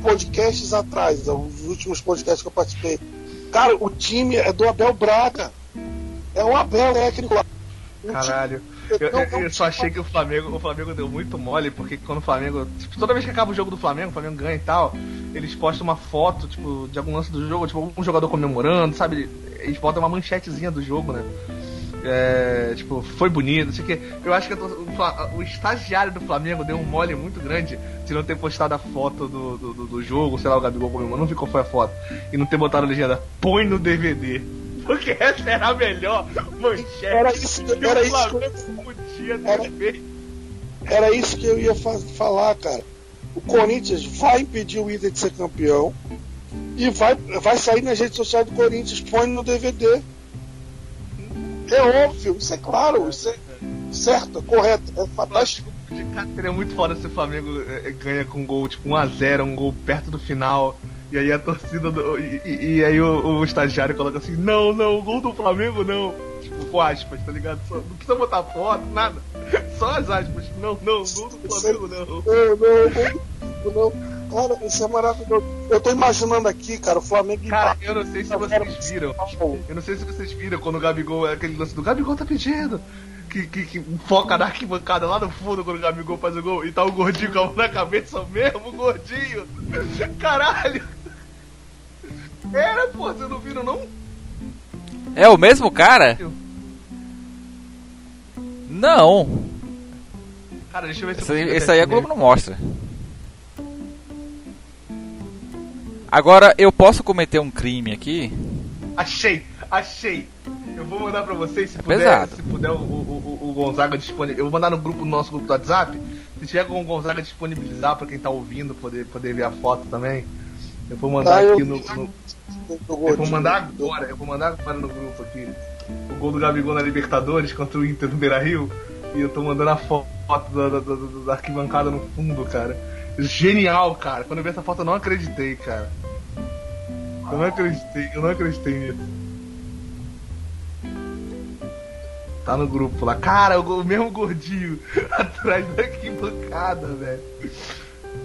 podcasts atrás, os últimos podcasts que eu participei. Cara, o time é do Abel Braga. É o Abel técnico lá. Caralho. Eu, eu- eu só achei que o Flamengo, o Flamengo deu muito mole, porque quando o Flamengo. Tipo, toda vez que acaba o jogo do Flamengo, o Flamengo ganha e tal, eles postam uma foto, tipo, de algum lance do jogo, tipo, um jogador comemorando, sabe? Eles botam uma manchetezinha do jogo, né? É, tipo, foi bonito, não sei o que. Eu acho que o, o estagiário do Flamengo deu um mole muito grande de não ter postado a foto do, do, do- jogo, sei lá, o Gabigol comemorando, não qual foi a foto, e não ter botado a legenda, põe no DVD. [LAUGHS] Porque essa era a melhor manchete Era isso, que era o isso, Flamengo podia ter Era- feito. era isso que eu ia fa- falar, cara. O Corinthians vai impedir o Inter de ser campeão e vai, vai sair nas redes sociais do Corinthians, põe no DVD. É óbvio, isso é claro, isso é certo, é correto, é fantástico. Cara, seria muito foda se o Flamengo eh, ganha com um gol, tipo 1x0, um gol perto do final. E aí a torcida do. E, e- e aí o, o estagiário coloca assim, não, não, o gol do Flamengo não. Tipo, com aspas, tá ligado? Só- não precisa botar foto, nada. [LAUGHS] Só as aspas. Não, não, o gol do Flamengo não. [LAUGHS] Não, não, não, não. Cara, isso é maravilhoso. Eu tô imaginando aqui, cara, o Flamengo Cara, eu não sei se vocês viram. Eu não sei se vocês viram quando o Gabigol, aquele lance do Gabigol tá pedindo. Que, que, que foca na arquibancada lá no fundo quando o Gabigol faz o gol e tá o gordinho com a mão na cabeça mesmo, o gordinho. [LAUGHS] Caralho! Era, pô, vocês não viram não? É o mesmo cara? Não. Cara, deixa eu ver se Esse, eu esse aí a Globo não mostra. Agora eu posso cometer um crime aqui. Achei, achei. Eu vou mandar pra vocês, se puder, Pesado. se puder o, o, o- o Gonzaga disponibilizar. Eu vou mandar no grupo, no nosso grupo do WhatsApp. Se tiver com o Gonzaga disponibilizar pra quem tá ouvindo poder, poder ver a foto também. Eu vou mandar Ah, eu- aqui no, no- Eu vou mandar agora, eu vou mandar agora no grupo aqui. O gol do Gabigol na Libertadores contra o Inter no Beira Rio. E eu tô mandando a foto da, da, da- da arquibancada no fundo, cara. Genial, cara. Quando eu vi essa foto eu não acreditei, cara. Eu não acreditei, eu não acreditei nisso. Tá no grupo lá. Cara, o mesmo gordinho [LAUGHS] atrás da arquibancada, velho.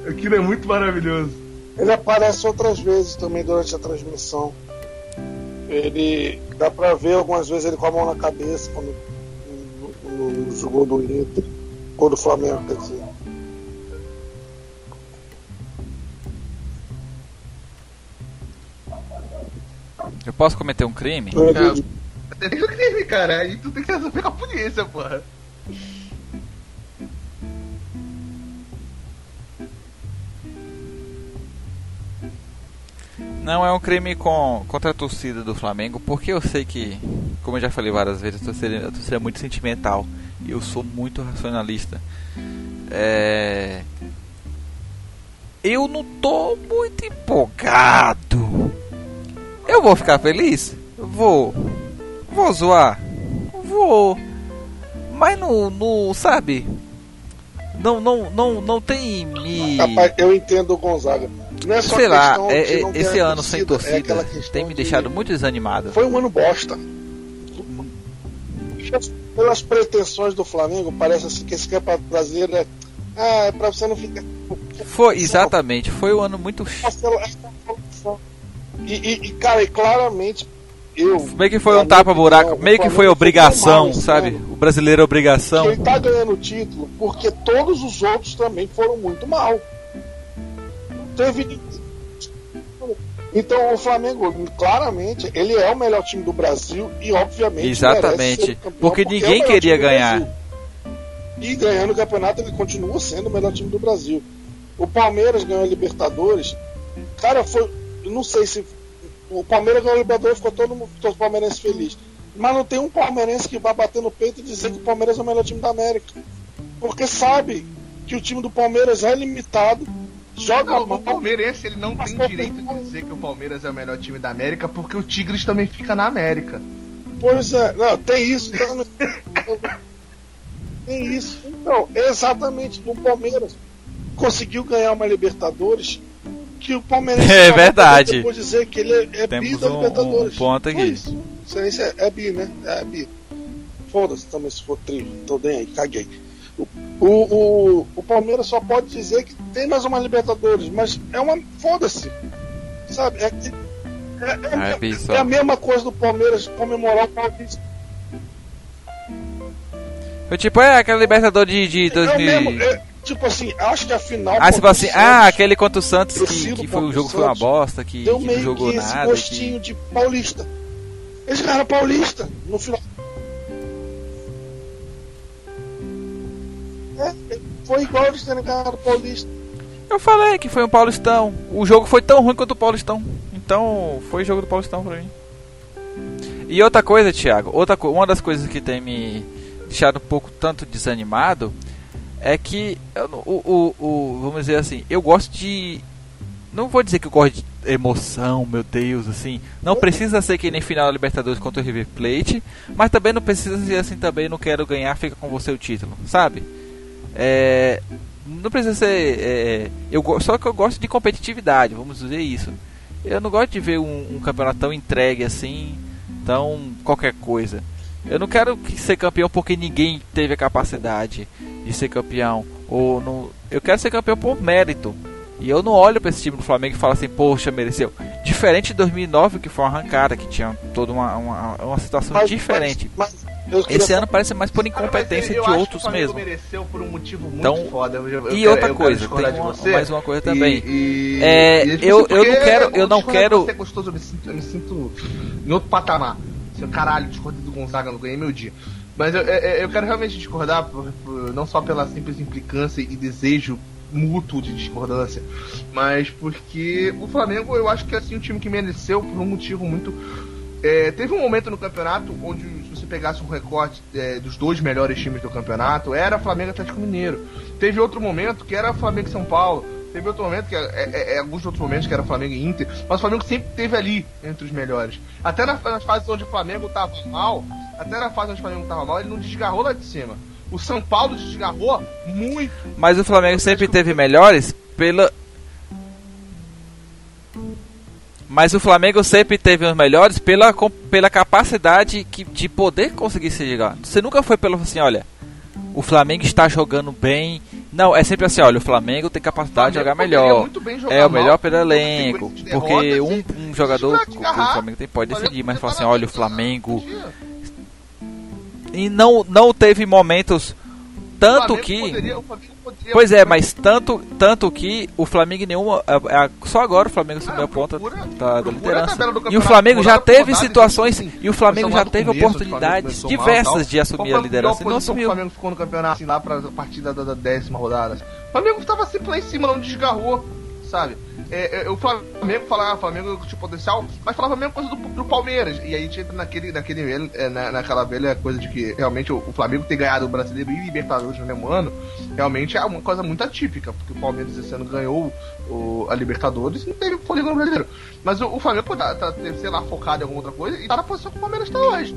Aquilo é muito maravilhoso. Ele aparece outras vezes também durante a transmissão. Ele dá pra ver algumas vezes ele com a mão na cabeça quando no, no, no jogo do Inter, ou do Flamengo, quer dizer. Eu posso cometer um crime? Eu Cara, acredito. Tem o crime, cara. Aí tu tem que resolver com a polícia, porra. Não é um crime com, contra a torcida do Flamengo, porque eu sei que, como eu já falei várias vezes, a torcida, a torcida é muito sentimental e eu sou muito racionalista. É... Eu não tô muito empolgado. Eu vou ficar feliz? Vou. Vou zoar? Vou. Mas não, sabe? Não, não, não, não tem me. Rapaz, eu entendo o Gonzaga. Não é só Sei lá, é- de é- esse ano sem é torcida aquela questão tem me de- deixado muito desanimado. Foi um ano bosta. Pelas pretensões do Flamengo, parece assim que esse campeonato brasileiro é. Ah, é pra você não ficar. Foi, exatamente, foi um ano muito. E, e, e, cara, e claramente eu. Meio que foi um tapa-buraco, meio que foi obrigação, sabe? ano O brasileiro é obrigação. Ele tá ganhando o título porque todos os outros também foram muito mal. Teve. Então o Flamengo, claramente, ele é o melhor time do Brasil e obviamente merece Exatamente, campeão, porque é o ninguém melhor queria ganhar. E ganhando o campeonato, ele continua sendo o melhor time do Brasil. O Palmeiras ganhou a Libertadores. Cara, foi. Não sei se. O Palmeiras ganhou a Libertadores, ficou todo mundo, palmeirenses felizes. Mas não tem um palmeirense que vai bater no peito e dizer que o Palmeiras é o melhor time da América. Porque sabe que o time do Palmeiras é limitado, joga Não, o mal. palmeirense ele não tem direito de dizer que o Palmeiras é o melhor time da América porque o Tigres também fica na América. Pois é, não, tem isso. tem isso. Então, exatamente, o Palmeiras conseguiu ganhar uma Libertadores que o Palmeiras é verdade. depois dizer que ele é, é bi da um, Libertadores. Um ponto aqui. Isso. Isso é, é bi, né? É bi. Foda-se também se for tri. Tô bem aí, caguei. O, o, o, Palmeiras só pode dizer que tem mais uma Libertadores, mas é uma. Foda-se. Sabe? É, é, é, é, a mesma coisa do Palmeiras comemorar o Paulista. Foi tipo, é aquela Libertadores de, de 2000. Mesmo, tipo assim, acho que a final. Ah, fala assim, Santos, ah, aquele contra o Santos que, que foi, o jogo foi uma bosta, que, que não jogou que esse nada. gostinho que... de paulista. Eles ganharam paulista no final. Foi igual eles terem ganhado paulista. Eu falei que foi um paulistão. O jogo foi tão ruim quanto o paulistão. Então, foi jogo do paulistão pra mim. E outra coisa, Thiago, outra co uma das coisas que tem me deixado um pouco tanto desanimado é que eu, o, o, o, vamos dizer assim, eu gosto de não vou dizer que eu gosto de emoção, meu Deus, assim. Não precisa ser que nem final da Libertadores contra o River Plate, mas também não precisa ser assim também, não quero ganhar, fica com você o título, sabe? É, não precisa ser. É, eu só que eu gosto de competitividade, vamos dizer isso. Eu não gosto de ver um, um campeonato tão entregue assim, tão qualquer coisa. Eu não quero ser campeão porque ninguém teve a capacidade de ser campeão. Ou não, eu quero ser campeão por mérito. E eu não olho para esse time do Flamengo e falo assim, poxa, mereceu. Diferente de 2009, que foi uma arrancada, que tinha toda uma, uma, uma situação mas, diferente. Mas, mas esse ano parece mais por incompetência eu, eu de outros mesmo. mereceu por um motivo muito então, foda. Eu, e outra coisa, tem uma, mais uma coisa também. E, e, é, e, eu, eu não quero, eu não quero. Você é gostoso, eu me sinto, eu me sinto em outro patamar. Seu caralho, discordei do Gonzaga, não ganhei meu dia. Mas eu, eu, quero realmente discordar, por, por, não só pela simples implicância e desejo mútuo de discordância, mas porque o Flamengo eu acho que é assim um time que mereceu por um motivo muito. É, teve um momento no campeonato onde, se você pegasse um recorte é, dos dois melhores times do campeonato, era Flamengo e Atlético Mineiro. Teve outro momento que era Flamengo e São Paulo. Teve outro momento, que é, é, é, alguns outros momentos que era Flamengo e Inter, mas o Flamengo sempre esteve ali entre os melhores. Até nas, nas fases onde o Flamengo estava mal, até na fase onde o Flamengo estava mal, ele não desgarrou lá de cima. O São Paulo desgarrou muito. Mas o Flamengo sempre teve melhores pela. Mas o Flamengo sempre teve os melhores pela, pela capacidade que, de poder conseguir se ligar. Você nunca foi pelo assim, olha, o Flamengo está jogando bem. Não, é sempre assim, olha, o Flamengo tem capacidade de jogar melhor. é o melhor pelo elenco. Porque um, um jogador que o Flamengo tem pode decidir, mas fala assim, olha, o Flamengo e não, não teve momentos tanto que pois é mas tanto tanto que o Flamengo nenhuma é, é, só agora o Flamengo subiu a ponta da, da liderança. e o Flamengo já teve situações e o Flamengo já teve oportunidades diversas de assumir a liderança e não assumiu o Flamengo ficou no campeonato assim, lá para a partir da, da décima rodada? O Flamengo estava sempre lá em cima não desgarrou sabe é, é, o Flamengo falava, ah, Flamengo tinha potencial, mas falava a mesma coisa do, do Palmeiras. E aí a gente entra naquele, naquele, é, na, naquela velha coisa de que realmente o, o, Flamengo ter ganhado o Brasileiro e Libertadores no mesmo ano, realmente é uma coisa muito atípica, porque o Palmeiras esse ano ganhou o, a Libertadores e não teve fôlego no Brasileiro. Mas o, o Flamengo pode tá, tá, sei lá, focado em alguma outra coisa e tá na posição que o Palmeiras está hoje.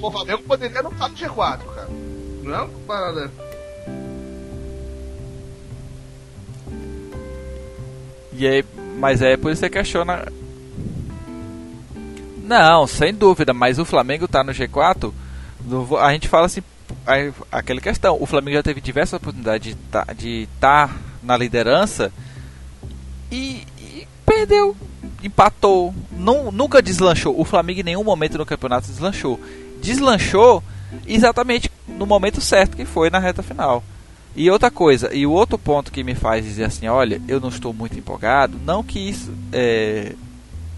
O Flamengo poderia não estar no G4, cara. Não é uma parada E aí, mas é por isso que você questiona. Não, sem dúvida, mas o Flamengo tá no G4. A gente fala assim, aquela questão. O Flamengo já teve diversas oportunidades de estar tá, tá na liderança e, e, perdeu, empatou, não, nunca deslanchou. O Flamengo em nenhum momento no campeonato deslanchou. Deslanchou exatamente no momento certo que foi na reta final. E outra coisa, e o outro ponto que me faz dizer assim, olha, eu não estou muito empolgado, não que isso é,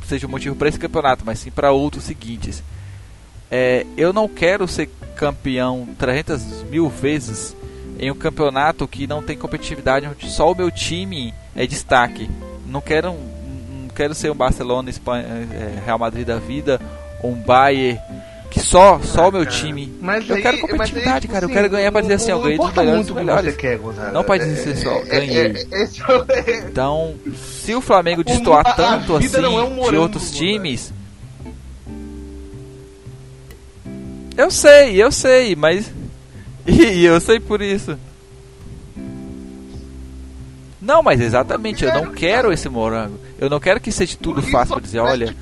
seja o um motivo para esse campeonato, mas sim para outros seguintes. É, eu não quero ser campeão 300 mil vezes em um campeonato que não tem competitividade, onde só o meu time é destaque. Não quero, não quero ser um Barcelona, Espanha, é, Real Madrid da vida, ou um Bayern que só, só o meu time. Mas eu aí, quero competitividade, aí, cara. Assim, eu quero ganhar pra dizer assim, eu ganhei dos melhores dos melhores. Quer, não pode dizer assim, só, ganhei. [LAUGHS] Então, se o Flamengo destoar tanto assim é um de outros times. Eu sei, eu sei, mas. [LAUGHS] E eu sei por isso. Não, mas exatamente, eu não quero esse morango. Eu não quero que seja tudo fácil pra dizer, olha,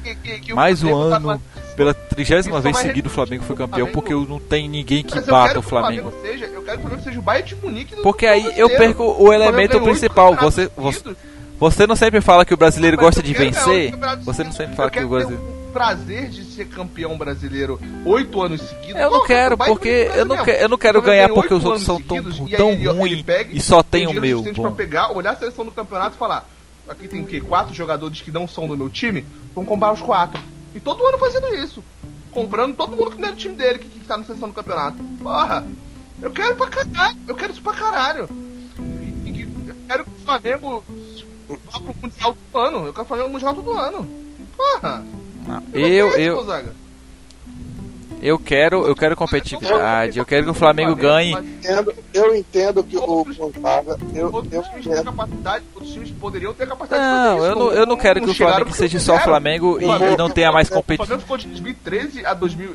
mais um ano, pela trigésima vez seguida o Flamengo foi campeão, porque não tem ninguém que bata o Flamengo. Seja, eu quero que o Flamengo seja o Bayern de Munique do Porque aí eu perco o elemento principal. Você, você, você não sempre fala que o brasileiro gosta de vencer? Você não sempre fala que o brasileiro prazer de ser campeão brasileiro oito anos seguidos. Eu não quero, porque eu não, quero, eu não quero ganhar porque os outros são tão, tão ruins e só tem o meu. Pra pegar, olhar a seleção do campeonato e falar: aqui tem o quê? Quatro jogadores que não são do meu time? Vamos comprar os quatro. E todo ano fazendo isso. Comprando todo mundo que não é do time dele, que, que tá na seleção do campeonato. Porra! Eu quero pra caralho, eu quero isso pra caralho. E, e, eu quero que o Flamengo vá pro Mundial do ano. Eu quero que o Flamengo Mundial todo ano. Porra! Não. Eu, eu, eu quero, eu quero competitividade. Eu quero que o Flamengo ganhe. Eu entendo, eu entendo que o Gonzaga, eu, eu capacidade, outros times poderiam ter capacidade não, de fazer isso. Eu não, eu não quero que o Flamengo seja só Flamengo e não tenha mais competitividade. O Flamengo ficou de 2013 a, 2000,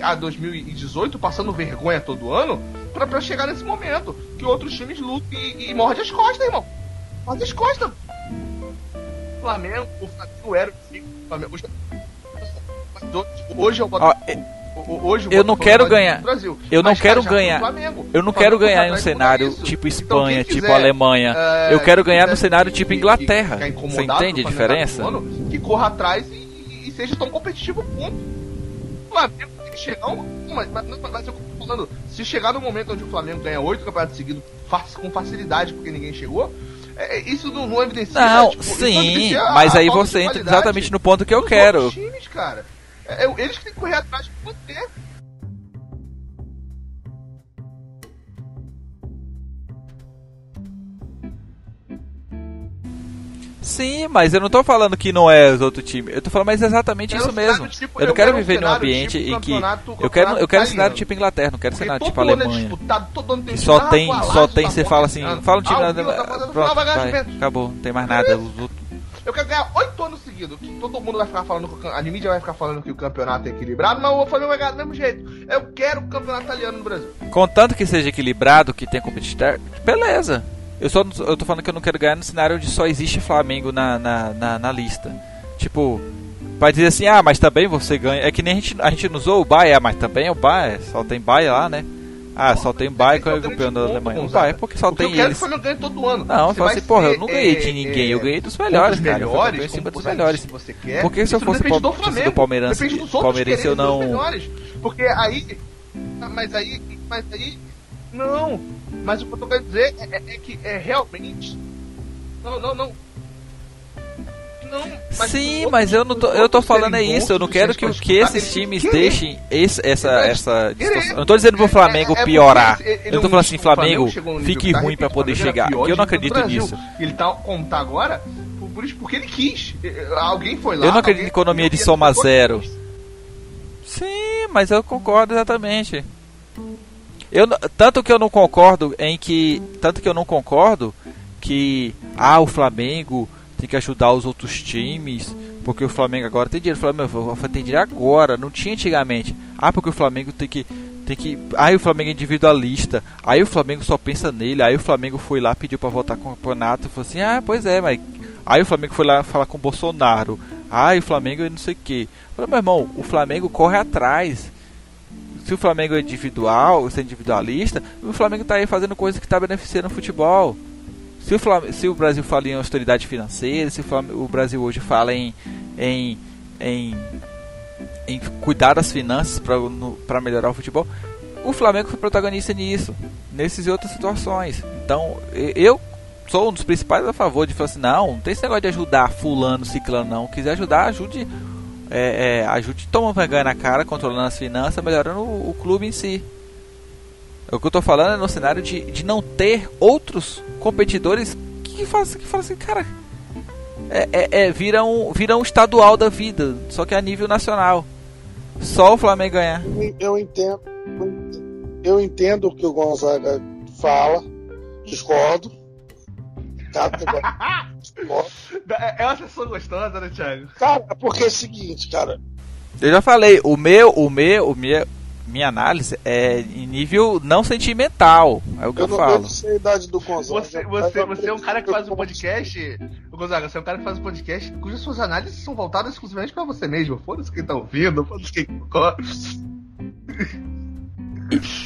a 2018 passando vergonha todo ano pra, pra chegar nesse momento que outros times lutam e, e mordem as costas, irmão. Morde as costas. O Flamengo, o Flamengo era o Flamengo. Hoje eu boto. Hoje eu não quero ganhar. Eu não quero ganhar. Eu não quero ganhar em um cenário tipo então, Espanha, tipo Alemanha. Eu quero ganhar no cenário tipo Inglaterra. Você entende a diferença? Que corra atrás e, seja tão competitivo quanto. O Flamengo tem que chegar mas, mas, mas eu tô falando, se chegar no momento onde o Flamengo ganha oito campeonatos seguidos com facilidade porque ninguém chegou, é, isso não, não evidencia. Não, tipo, sim, mas aí você entra exatamente no ponto que eu quero. Times, cara. É, é, eles que têm que correr atrás de você. Sim, mas eu não tô falando que não é os outros times. Eu tô falando, mas é exatamente é isso mesmo. Tipo, eu não quero, quero viver num ambiente tipo em que. Eu quero, eu quero cenário tipo Inglaterra, não quero cenário tipo é Alemanha. que só tem, só tem, você fala assim, fala um time. Pronto, vai, acabou, não tem mais nada. Os outros eu quero ganhar oito anos seguidos. Que todo mundo vai ficar falando que a mídia vai ficar falando que o campeonato é equilibrado, mas o Flamengo vai ganhar do mesmo jeito. Eu quero o campeonato italiano no Brasil. Contanto que seja equilibrado, que tenha competitividade, beleza. Eu só eu tô falando que eu não quero ganhar no cenário onde só existe Flamengo na, na, na, na lista. Tipo, vai dizer assim, ah, mas também você ganha. É que nem a gente, a gente não usou o Bahia, mas também é o Bahia, só tem Bahia lá, né? Ah, só tem Bayern que é o campeão da Alemanha. Não vai, porque só tem eles. Eu quero todo ano. Não, falo assim, porra, eu não ganhei de ninguém, eu ganhei dos melhores, cara. Eu fui em cima dos melhores. Se você quer. Porque se eu fosse do, do Palmeirense, Palmeirense eu não. Porque aí. Mas aí. Mas aí. Não. Mas o que eu tô querendo dizer é, é que é realmente. Não, não, não. Mas Sim, mas eu não tô, eu tô falando é isso. Eu não quero que, que esses times deixem esse, essa, essa. Eu não tô dizendo pro Flamengo piorar. Eu não tô falando assim, Flamengo fique ruim para poder chegar. Eu não acredito nisso. Ele tá como tá agora, por isso porque ele quis. Alguém foi lá. Eu não acredito em economia de soma zero. Sim, mas eu concordo exatamente. Eu, tanto que eu não concordo em que. Tanto que eu não concordo que. Ah, o Flamengo tem que ajudar os outros times, porque o Flamengo agora tem dinheiro. O Flamengo tem dinheiro agora, não tinha antigamente. Ah, porque o Flamengo tem que tem que. Aí o Flamengo é individualista. Aí o Flamengo só pensa nele. Aí o Flamengo foi lá, pediu para votar com o campeonato. Falou assim: Ah, pois é, mas. Aí o Flamengo foi lá falar com o Bolsonaro. Aí o Flamengo é não sei o que. Falei, meu irmão, o Flamengo corre atrás. Se o Flamengo é individual, se é individualista, o Flamengo tá aí fazendo coisas que tá beneficiando o futebol. Se o, Flamengo, se o Brasil fala em austeridade financeira, se o, Flamengo, o Brasil hoje fala em, em, em, em cuidar das finanças para melhorar o futebol, o Flamengo foi protagonista nisso, nessas e outras situações. Então, eu sou um dos principais a favor de falar assim, não, não tem esse negócio de ajudar fulano, ciclano, não. Quiser ajudar, ajude, é, é, ajude tomando vergonha na cara, controlando as finanças, melhorando o, o clube em si. O que eu tô falando é no cenário de, de não ter outros competidores que falam que fala assim, cara. É, é, é, vira, um, vira um estadual da vida, só que a nível nacional. Só o Flamengo ganhar. Eu entendo. Eu entendo o que o Gonzaga fala. Discordo. Tá, discordo. [LAUGHS] É uma sessão gostosa, né, Thiago? Cara, porque é o seguinte, cara. Eu já falei, o meu, o meu, o meu minha análise é em nível não sentimental. É o que eu, Eu não, eu falo. não sei a idade do Gonzaga. Você, mas você, eu você é um cara que faz um podcast. Ô, Gonzaga, você é um cara que faz um podcast cujas suas análises são voltadas exclusivamente pra você mesmo. Foda-se quem tá ouvindo, foda-se quem.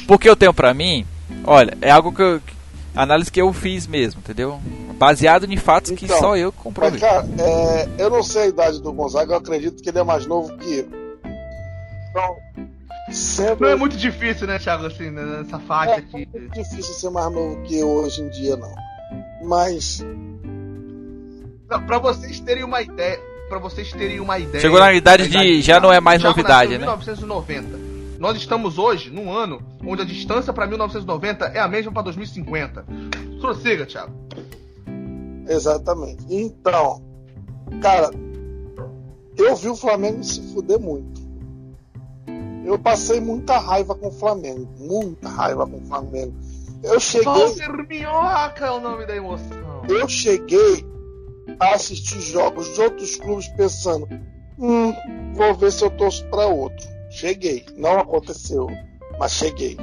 Porque eu tenho pra mim, olha, é algo que eu. Análise que eu fiz mesmo, entendeu? Baseado em fatos que Então, só eu Mas, comprovei. cara, é, eu não sei a idade do Gonzaga, eu acredito que ele é mais novo que eu. Então, sendo Não é muito difícil, né, Thiago, assim, né, nessa faixa é aqui. muito difícil ser mais novo que eu hoje em dia, não. Mas, Não, pra vocês terem uma ideia. Pra vocês terem uma ideia. Chegou na idade da de- do já não é mais Thiago novidade, né? 1990. Nós estamos hoje num ano onde a distância pra 1990 é a mesma pra 2050. Prossiga, Thiago. exatamente. Então, cara, eu vi o Flamengo se fuder muito. Eu passei muita raiva com o Flamengo. Muita raiva com o Flamengo. Eu cheguei. Walter Minhoca é o nome da emoção. eu cheguei a assistir jogos de outros clubes pensando, hum, vou ver se eu torço para outro. Cheguei, não aconteceu, mas cheguei.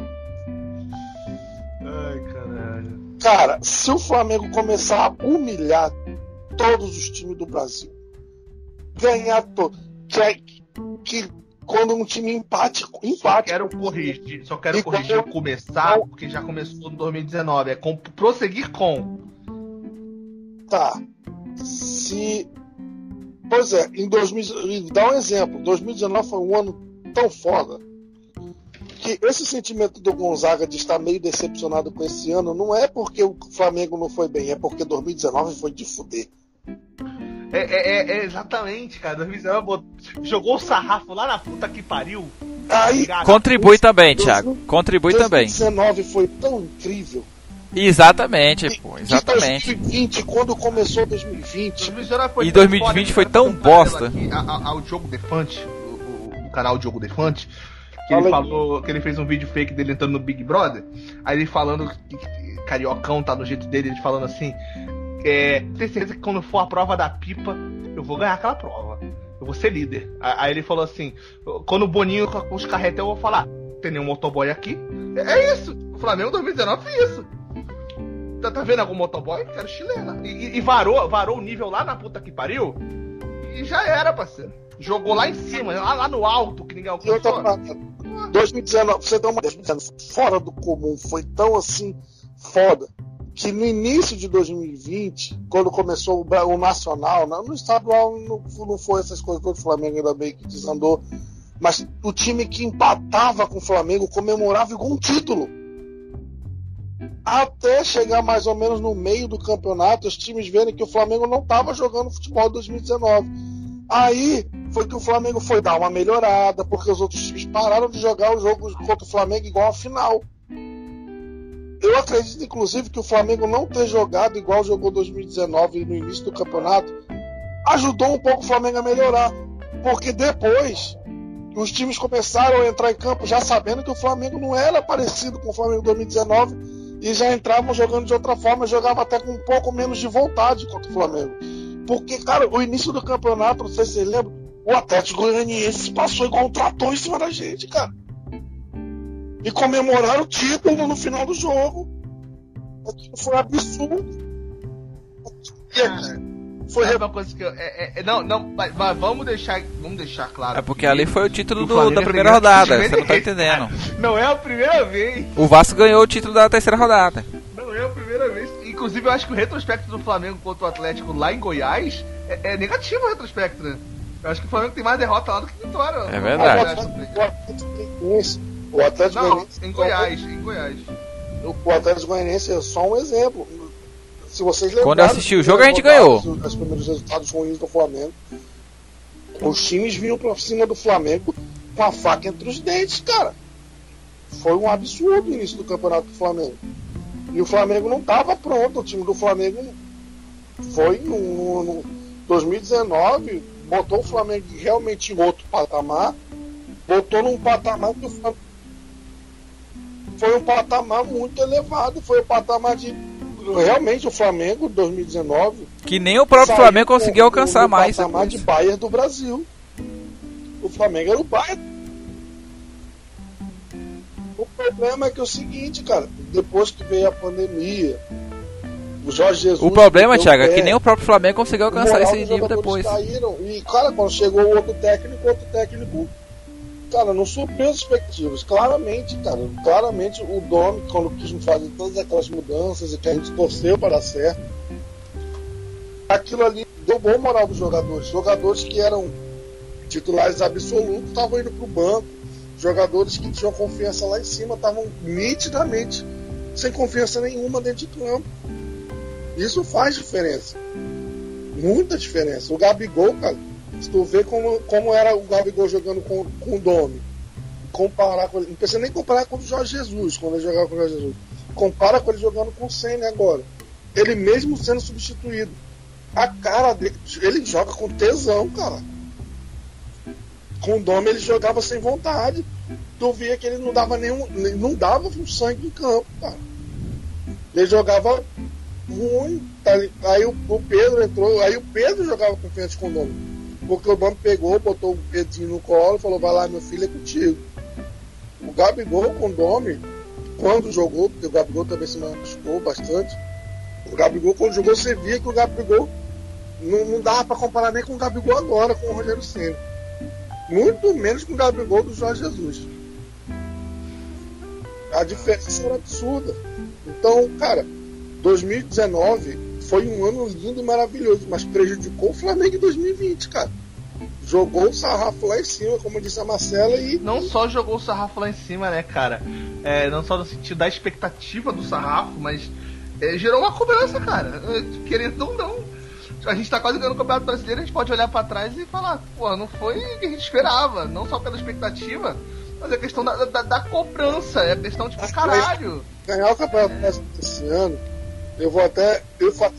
Ai, caralho. Cara, se o Flamengo começar a humilhar todos os times do Brasil, ganhar todo, que, que quando um time empate, Só empate, quero corrigir, só quero E corrigir quando- começar, porque já começou em 2019. É com, prosseguir com. tá. Se Pois é, em 2000, e dá um exemplo, 2019 foi um ano tão foda que esse sentimento do Gonzaga de estar meio decepcionado com esse ano não é porque o Flamengo não foi bem, é porque 2019 foi de fuder. É, é- é- é exatamente, cara. 2019 botou- jogou o sarrafo lá na puta que pariu. Aí, Cara, Contribui também, Thiago. Contribui também. 2019 foi tão incrível. Exatamente, que- pô, exatamente. 2020, quando começou 2020, 2019 foi E tão 2020 foda, foi tão bosta. aqui a- Ao Diogo Defante, o, o- o canal Diogo Defante, que Fala ele aí. falou que ele fez um vídeo fake dele entrando no Big Brother. Aí ele falando que, que Cariocão tá no jeito dele, ele falando assim: é, tem certeza que quando for a prova da pipa, eu vou ganhar aquela prova. Eu vou ser líder. Aí ele falou assim: quando o Boninho com os carretel, eu vou falar: tem nenhum motoboy aqui. É, é isso. O Flamengo 2019 foi isso. Tá, tá vendo algum motoboy? Quero chilena. E, e- varou, varou o nível lá na puta que pariu. E já era, parceiro. Jogou lá em cima, lá, lá no alto, que ninguém alcançou. parada, 2019, pra você dar uma 2019, fora do comum, foi tão assim foda que no início de 2020, quando começou o, Nacional, né, no estadual não, não foi essas coisas todas, o Flamengo ainda bem que desandou, mas o time que empatava com o Flamengo comemorava igual um título. Até chegar mais ou menos no meio do campeonato, os times verem que o Flamengo não estava jogando futebol 2019. Aí foi que o Flamengo foi dar uma melhorada, porque os outros times pararam de jogar o jogo contra o Flamengo igual a final. Eu acredito, inclusive, que o Flamengo não ter jogado igual jogou 2019 no início do campeonato ajudou um pouco o Flamengo a melhorar. Porque depois os times começaram a entrar em campo já sabendo que o Flamengo não era parecido com o Flamengo 2019 e já entravam jogando de outra forma, jogava até com um pouco menos de vontade contra o Flamengo. Porque, cara, o início do campeonato, não sei se vocês lembram, o Atlético Goianiense passou igual um trator em cima da gente, cara. E comemoraram o título no final do jogo. Aquilo Foi absurdo. E foi uma coisa que eu, é, é- não, não, mas, mas vamos deixar, vamos deixar claro. É porque que ali foi o título do- da é primeira rodada, você não tá entendendo. Não é a primeira vez. O Vasco ganhou o título da terceira rodada. Não é a primeira vez. Inclusive, eu acho que o retrospecto do Flamengo contra o Atlético lá em Goiás é, é negativo o retrospecto, né? Eu acho que o Flamengo tem mais derrota lá do que vitória. É o verdade. O Atlético Goianiense- o Atlético Não, Goianiense- em Goiás, em Goiás. o Atlético Goianiense é só um exemplo. Se vocês lembrarem, Quando eu assisti o jogo, a gente ganhou. Os primeiros resultados ruins do Flamengo. Os times vinham pra cima do Flamengo com a faca entre os dentes, cara. Foi um absurdo o início do campeonato do Flamengo. E o Flamengo não estava pronto. O time do Flamengo foi no, no 2019, botou o Flamengo realmente em outro patamar, botou num patamar que o Flamengo foi um patamar muito elevado, foi um patamar de realmente o Flamengo 2019 Que nem o próprio Flamengo conseguiu alcançar no mais. patamar depois. de Bayern do Brasil. O Flamengo era o Bayern. O problema é que é o seguinte, cara, depois que veio a pandemia, o Jorge Jesus. O problema, Thiago, é que nem o próprio Flamengo conseguiu o alcançar esse nível depois. Caíram, e, cara, quando chegou o outro técnico, outro técnico, cara, não supriu as expectativas. Claramente, cara, claramente o Domi, quando quis fazer todas aquelas mudanças e que a gente torceu para dar certo, aquilo ali deu bom moral dos jogadores. Jogadores que eram titulares absolutos estavam indo pro banco. Jogadores que tinham confiança lá em cima estavam nitidamente sem confiança nenhuma dentro de campo. Isso faz diferença. Muita diferença. O Gabigol, cara, se tu vê como, como era o Gabigol jogando com, com o Domi, comparar com ele, não precisa nem comparar com o Jorge Jesus, quando ele jogava com o Jorge Jesus. Compara com ele jogando com o Senna agora. Ele mesmo sendo substituído. A cara dele, ele joga com tesão, cara. Com o Domi ele jogava sem vontade. Tu via que ele não dava nenhum. não dava um sangue em campo, cara. Ele jogava ruim. tá. Aí o, o Pedro entrou, aí o Pedro jogava confiante com o Domi. Porque o Domi pegou, botou o Pedrinho no colo falou: vai lá, meu filho, é contigo. O Gabigol com o Domi, quando jogou, porque o Gabigol também se machucou bastante. O Gabigol, quando jogou, você via que o Gabigol não, não dava para comparar nem com o Gabigol agora, com o Rogério Senna. Muito menos com o Gabigol do Jorge Jesus. A diferença era absurda. Então, cara, 2019 foi um ano lindo e maravilhoso, mas prejudicou o Flamengo em 2020, cara. Jogou o sarrafo lá em cima, como disse a Marcela, e Não só jogou o sarrafo lá em cima, né, cara? É, não só no sentido da expectativa do sarrafo, mas é, gerou uma cobrança, cara. É, Querendo ou não. A gente tá quase ganhando o Campeonato Brasileiro, a gente pode olhar pra trás e falar, pô, não foi o que a gente esperava. Não só pela expectativa, mas é questão da, da, da cobrança. É questão, tipo, caralho. ganhar o Campeonato Brasileiro esse ano, eu vou até. Eu fa...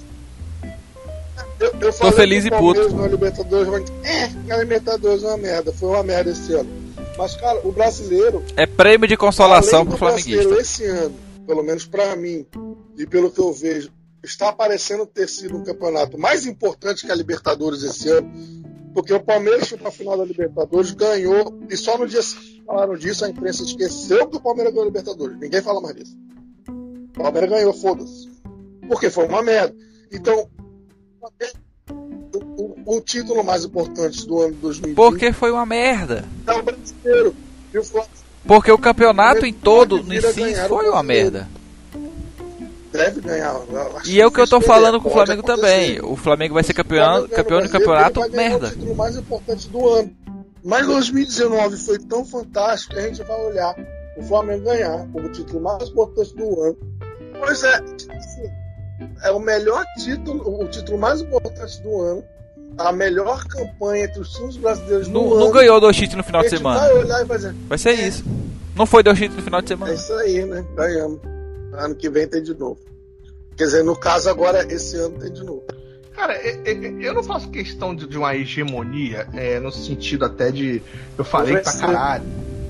Eu, eu falei feliz que e puto. Na Libertadores, mas, é, a Libertadores é uma merda, foi uma merda esse ano. Mas, cara, o brasileiro, É prêmio de consolação pro flamenguista. esse ano, pelo menos pra mim, e pelo que eu vejo, está parecendo ter sido um campeonato mais importante que a Libertadores esse ano, porque o Palmeiras foi pra final da Libertadores, ganhou, e só no dia seguinte falaram disso, a imprensa esqueceu que o Palmeiras ganhou a Libertadores. Ninguém fala mais disso. O Palmeiras ganhou, foda-se. Porque foi uma merda. Então, o, o- o título mais importante do ano de 2020 Porque foi uma merda. é o brasileiro. E o Porque o campeonato em todo, em si, foi uma merda. deve ganhar. E é o que eu tô falando com o Flamengo acontecer. também. O Flamengo vai ser campeão, campeão do campeonato, merda. o título mais importante do ano. Mas 2019 foi tão fantástico que a gente vai olhar o Flamengo ganhar como o título mais importante do ano. Pois é, assim, é o melhor título, o título mais importante do ano, a melhor campanha entre os times brasileiros no Não, ano. não ganhou dois títulos no final de semana. vai olhar e vai dizer, Vai ser isso. Não foi dois títulos no final de é semana. isso aí, né? Ganhamos. Ano que vem tem de novo. Quer dizer, no caso agora, esse ano tem de novo. Cara, é- é- é- eu não faço questão de, uma hegemonia, é, no sentido até de. Eu falei pra caralho.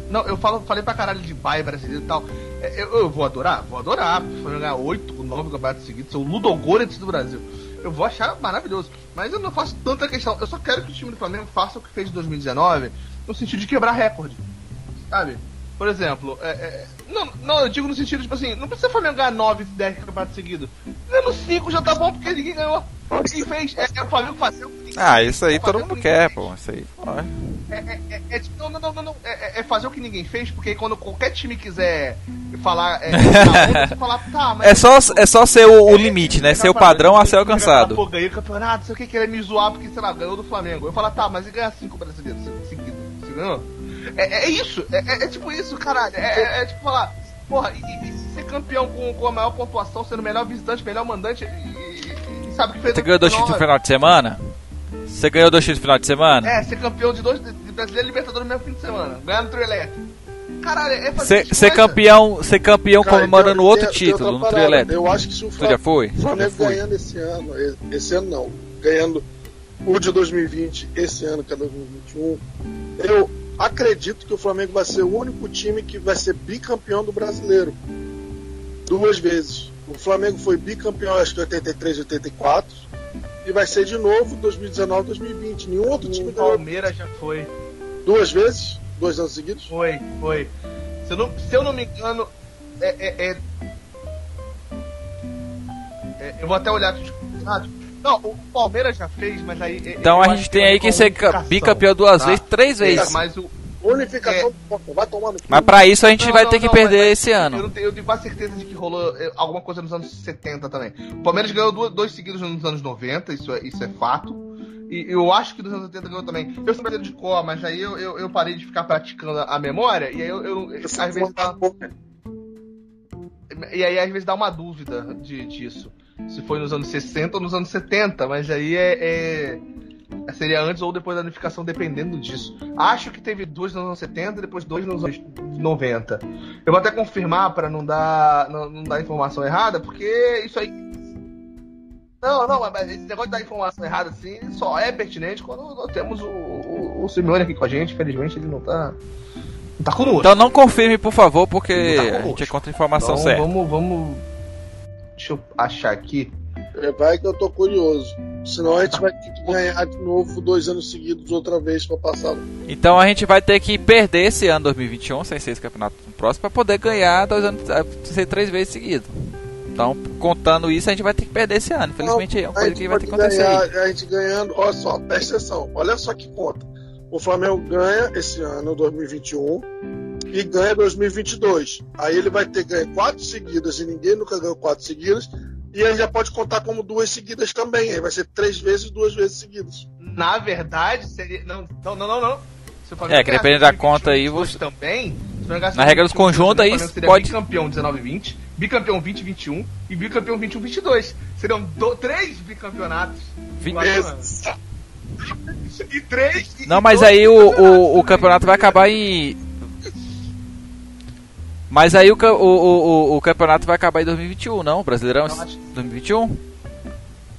Não, eu falo, falei pra caralho de pai brasileiro e tal. É, eu, eu vou adorar? Vou adorar. For ganhar oito, nove campeonatos seguidos, ser o Ludogorets do Brasil. Eu vou achar maravilhoso. Mas eu não faço tanta questão. Eu só quero que o time do Flamengo faça o que fez em 2019, no sentido de quebrar recorde. Sabe? Por exemplo, é, é, não, não, eu digo no sentido, tipo assim, não precisa o Flamengo ganhar 9, 10 campeonatos seguidos. Ganhando 5 já tá bom, porque ninguém ganhou. Quem fez é, é o Flamengo fazer o que ninguém Ah, isso aí todo mundo que quer, pô. Isso aí. pô, é. é, é, é, tipo, não, não, não, não, não. É, fazer o que ninguém fez, porque quando qualquer time quiser falar, é, [LAUGHS] na onda, tá, mas. É só, é só ser o, o limite, né? Ser o padrão a ser Pô, alcançado. ganhei o campeonato, sei o que, querer me zoar porque, sei lá, ganhou do Flamengo. Eu falar, tá, mas e ganhar cinco brasileiros seguidos? Você ganhou? É, é isso, é, é- é tipo isso, caralho. É, é- é tipo falar, porra, e, e- ser campeão com, com a maior pontuação, sendo o melhor visitante, melhor mandante, e, e- e sabe o que fez Você ganhou dois títulos no final de semana? Você ganhou dois títulos no final de semana? É, ser campeão de dois de brasileiro e libertadores no mesmo fim de semana. Ganhar no trio elétrico. Caralho, é fazer Ser, ser campeão, ser campeão Cara, comemorando tem- outro tem- tem título outra no trio elétrico. Eu acho que se o Tu já Flamengo, foi? o Já Flamengo fui. ganhando esse ano, esse ano não, ganhando o de 2020, esse ano que é 2021, eu acredito que o Flamengo vai ser o único time que vai ser bicampeão do brasileiro. Duas vezes. O Flamengo foi bicampeão, acho que em 83 e 84, e vai ser de novo 2019 2020. Nenhum outro time O Palmeiras já foi. duas vezes, dois anos seguidos. Foi, foi. Se eu não, se eu não me engano, é, é, é- é- eu vou até olhar aqui. Ah, Não, o Palmeiras já fez, mas aí. Então eu a gente tem aí que ser bicampeão duas tá? vezes, três vezes. mas o, Unificação É. Vai tomar no cu. Mas pra isso a gente Não, vai não, ter que não, perder mas- esse Eu, ano. não tenho, eu tenho quase certeza de que rolou é, alguma coisa nos anos 70 também. O Palmeiras ganhou duas- dois seguidos nos anos 90, isso é, isso é fato. E eu acho que nos anos 80 ganhou também. Eu sou brasileiro de cor, mas aí eu, eu, eu parei de ficar praticando a memória, e aí eu, eu- Eu às vezes dá, e aí às vezes dá uma dúvida de, disso. Se foi nos anos 60 ou nos anos 70, mas aí é, é- Seria antes ou depois da unificação, dependendo disso. Acho que teve dois nos anos 70 e depois dois nos anos 90. Eu vou até confirmar para não dar, não, não dar informação errada, porque isso aí. Não, não, mas esse negócio de dar informação errada assim só é pertinente quando nós temos o, o, o Simeone aqui com a gente. Infelizmente ele não tá. Não tá conosco. Então não confirme, por favor, porque Tá a gente é contra a informação Então, certa. Vamos, vamos. Deixa eu achar aqui. É, Vai que eu tô curioso. Senão a gente vai ter que ganhar de novo dois anos seguidos outra vez pra passar. Então a gente vai ter que perder esse ano 2021, sem ser esse campeonato no próximo, pra poder ganhar dois anos, eh, ser três vezes seguido. Então, contando isso, a gente vai ter que perder esse ano. Infelizmente é uma coisa que vai ter que acontecer ganhar, aí. A gente ganhando, olha só, presta atenção, olha só que conta. O Flamengo ganha esse ano, 2021, e ganha 2022. Aí ele vai ter ganho quatro seguidas e ninguém nunca ganhou quatro seguidas. E aí já pode contar como duas seguidas também. Aí vai ser três vezes, duas vezes seguidas. Na verdade, seria. Não, não, não, não. É, que dependendo da conta aí, 2022 você- também. Na regra dos 2021, conjuntos aí, seria pode- bicampeão 19-20, bicampeão 20-21 e bicampeão 21-22. Seriam do- três bicampeonatos. Vinte- no ano. E três. e- Não, mas aí o, o, o campeonato vai acabar em. Mas aí o, o, o, o, o campeonato vai acabar em 2021, não? Brasileirão Eu acho- 2021?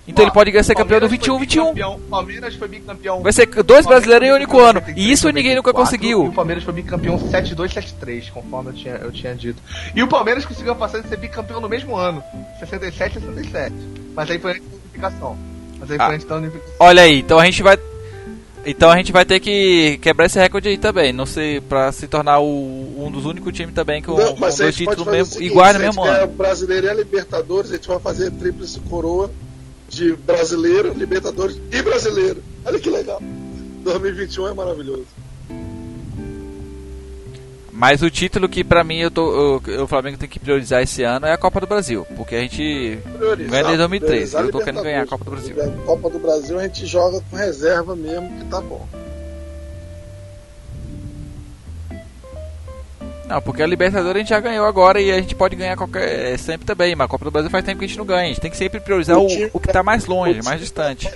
Então ele pode ser campeão do Palmeiras foi 21-21. bicampeão- Palmeiras foi bicampeão. Vai ser dois brasileiros em um único ano. E isso ninguém nunca 94, E conseguiu. o Palmeiras foi bicampeão 7-2, 7-3, conforme eu tinha, eu tinha dito. E o Palmeiras conseguiu passar de ser bicampeão no mesmo ano, 67 67. Mas aí foi antes da unificação. Mas aí Ah. foi antes da unificação. Olha aí, então a gente vai. Então a gente vai ter que quebrar esse recorde aí também. Não sei, pra se tornar o- um dos únicos times também com, Não, com mas dois títulos mesmo, seguinte, iguais no se a gente mesmo ano. Brasileiro e a Libertadores, a gente vai fazer tríplice coroa de brasileiro, Libertadores e brasileiro. Olha que legal. 2021 é maravilhoso. Mas o título que pra mim eu tô, eu- o Flamengo tem que priorizar esse ano é a Copa do Brasil. Porque a gente Priorizar, ganha desde 2013. priorizar Eu tô querendo ganhar a. Copa do Brasil. A Copa do Brasil a gente joga com reserva mesmo, que tá bom. Não, porque a Libertadores a gente já ganhou agora e a gente pode ganhar qualquer sempre também. Mas a Copa do Brasil faz tempo que a gente não ganha. A gente tem que sempre priorizar O o, o que tá mais longe, o mais distante.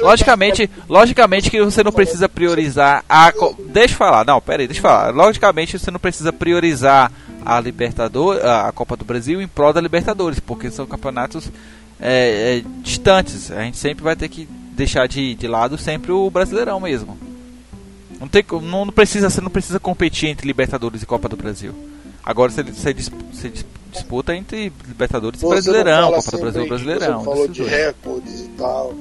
Logicamente, logicamente que você não precisa priorizar a. Deixa eu falar, não, pera aí, deixa eu falar. Logicamente você não precisa priorizar a Libertadores, a Copa do Brasil em prol da Libertadores, porque são campeonatos é, é, distantes. A gente sempre vai ter que deixar de, de lado sempre o Brasileirão mesmo. Não, tem, não, não precisa, você não precisa competir entre Libertadores e Copa do Brasil. Agora você, você, você dis- disputa entre Libertadores e Você não Brasileirão, Copa do Brasil e Brasileirão. Você falou de recordes e tal.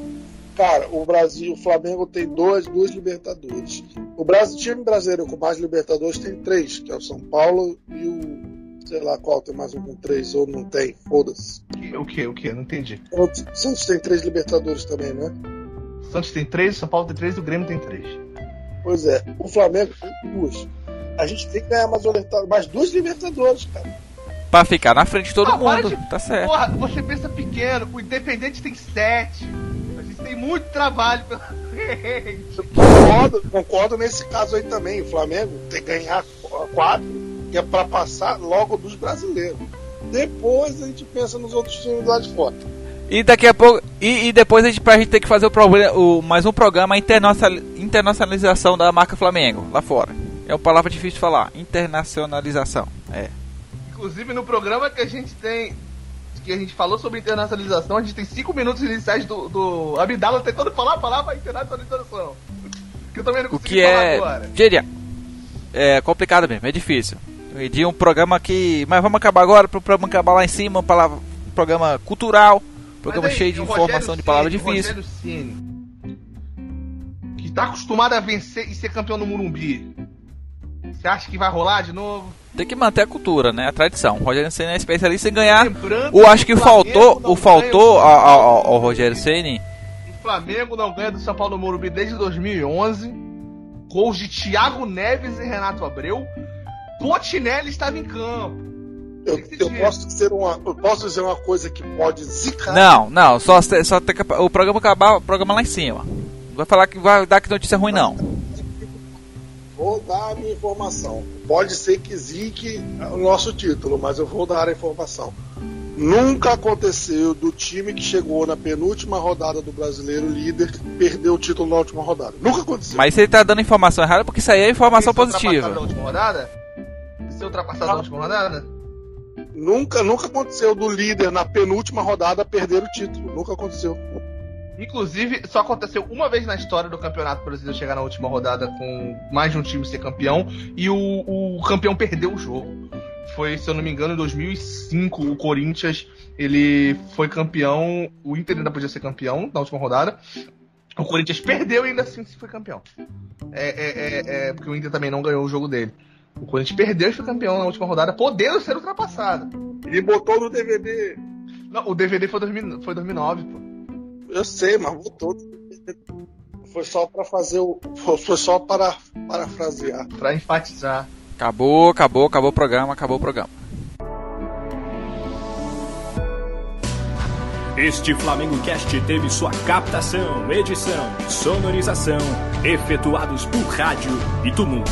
Cara, o Brasil, o Flamengo tem duas, duas Libertadores. O Brasil, time brasileiro com mais Libertadores tem três, que é o São Paulo e o. Sei lá qual, tem mais um com três, ou não tem, foda-se. O que? O que? Não entendi. O Santos tem três Libertadores também, né? O Santos tem três, o São Paulo tem três e o Grêmio tem três. Pois é, o Flamengo tem duas. A gente tem que ganhar mais, Libertadores, mais duas Libertadores, cara. Pra ficar na frente de todo Ah, mundo, de- tá certo. Porra, você pensa pequeno, o Independente tem sete. Tem muito trabalho pela frente. Concordo, concordo nesse caso aí também. O Flamengo tem que ganhar qu- quatro, que é pra passar logo dos brasileiros. Depois a gente pensa nos outros times lá de fora. E daqui a pouco. E, e depois a gente, pra gente ter que fazer o, problema, o mais um programa internacionalização da marca Flamengo, lá fora. É uma palavra difícil de falar. Internacionalização. É. Inclusive no programa que a gente tem. Que a gente falou sobre internacionalização, a gente tem cinco minutos iniciais do, do Abdala tentando falar a palavra internacionalização. Que eu também não O consegui que falar é. agora. Diria, é complicado mesmo, é difícil. E de um programa que. Mas vamos acabar agora, pro programa acabar lá em cima, um palavra- um programa cultural, programa aí, cheio de o informação Rogério de palavra o difícil. Que tá acostumado a vencer e ser campeão no Murumbi. Você acha que vai rolar de novo? Tem que manter a cultura, né? A tradição. O Rogério Ceni é especialista em ganhar. Lembrando O acho que o faltou, o faltou ao, ao- ao Rogério Ceni. O Flamengo não ganha do São Paulo no Morumbi desde 2011. Gols de Thiago Neves e Renato Abreu. Botinelli estava em campo. Eu, eu posso dizer uma, eu posso dizer uma coisa que pode zicar. Não, não, só, só tem que, o programa acabar, o programa lá em cima. Não vai falar que vai dar que notícia ruim, não. Vou dar a minha informação. Pode ser que zique o nosso título, mas eu vou dar a informação. Nunca aconteceu do time que chegou na penúltima rodada do brasileiro líder perder o título na última rodada. Nunca aconteceu. Mas se ele tá dando informação errada, porque isso aí é informação Ser ultrapassado positiva. Na última rodada? Ser ultrapassado na última rodada? Nunca, nunca aconteceu do líder na penúltima rodada perder o título. Nunca aconteceu. Inclusive, só aconteceu uma vez na história do Campeonato Brasileiro chegar na última rodada com mais de um time ser campeão e o, o campeão perdeu o jogo. Foi, se eu não me engano, em 2005, o Corinthians ele foi campeão, o Inter ainda podia ser campeão na última rodada. O Corinthians perdeu e ainda assim foi campeão. É, é, é, é, porque o Inter também não ganhou o jogo dele. O Corinthians perdeu e foi campeão na última rodada, podendo ser ultrapassado. Ele botou no DVD. Não, o DVD foi, 2000, foi 2009, pô. Eu sei, mas botou. Foi só para fazer o. Foi só para parafrasear. Pra enfatizar. Acabou, acabou, acabou o programa, acabou o programa. Este Flamengo Cast teve sua captação, edição, sonorização, efetuados por rádio e tumulto.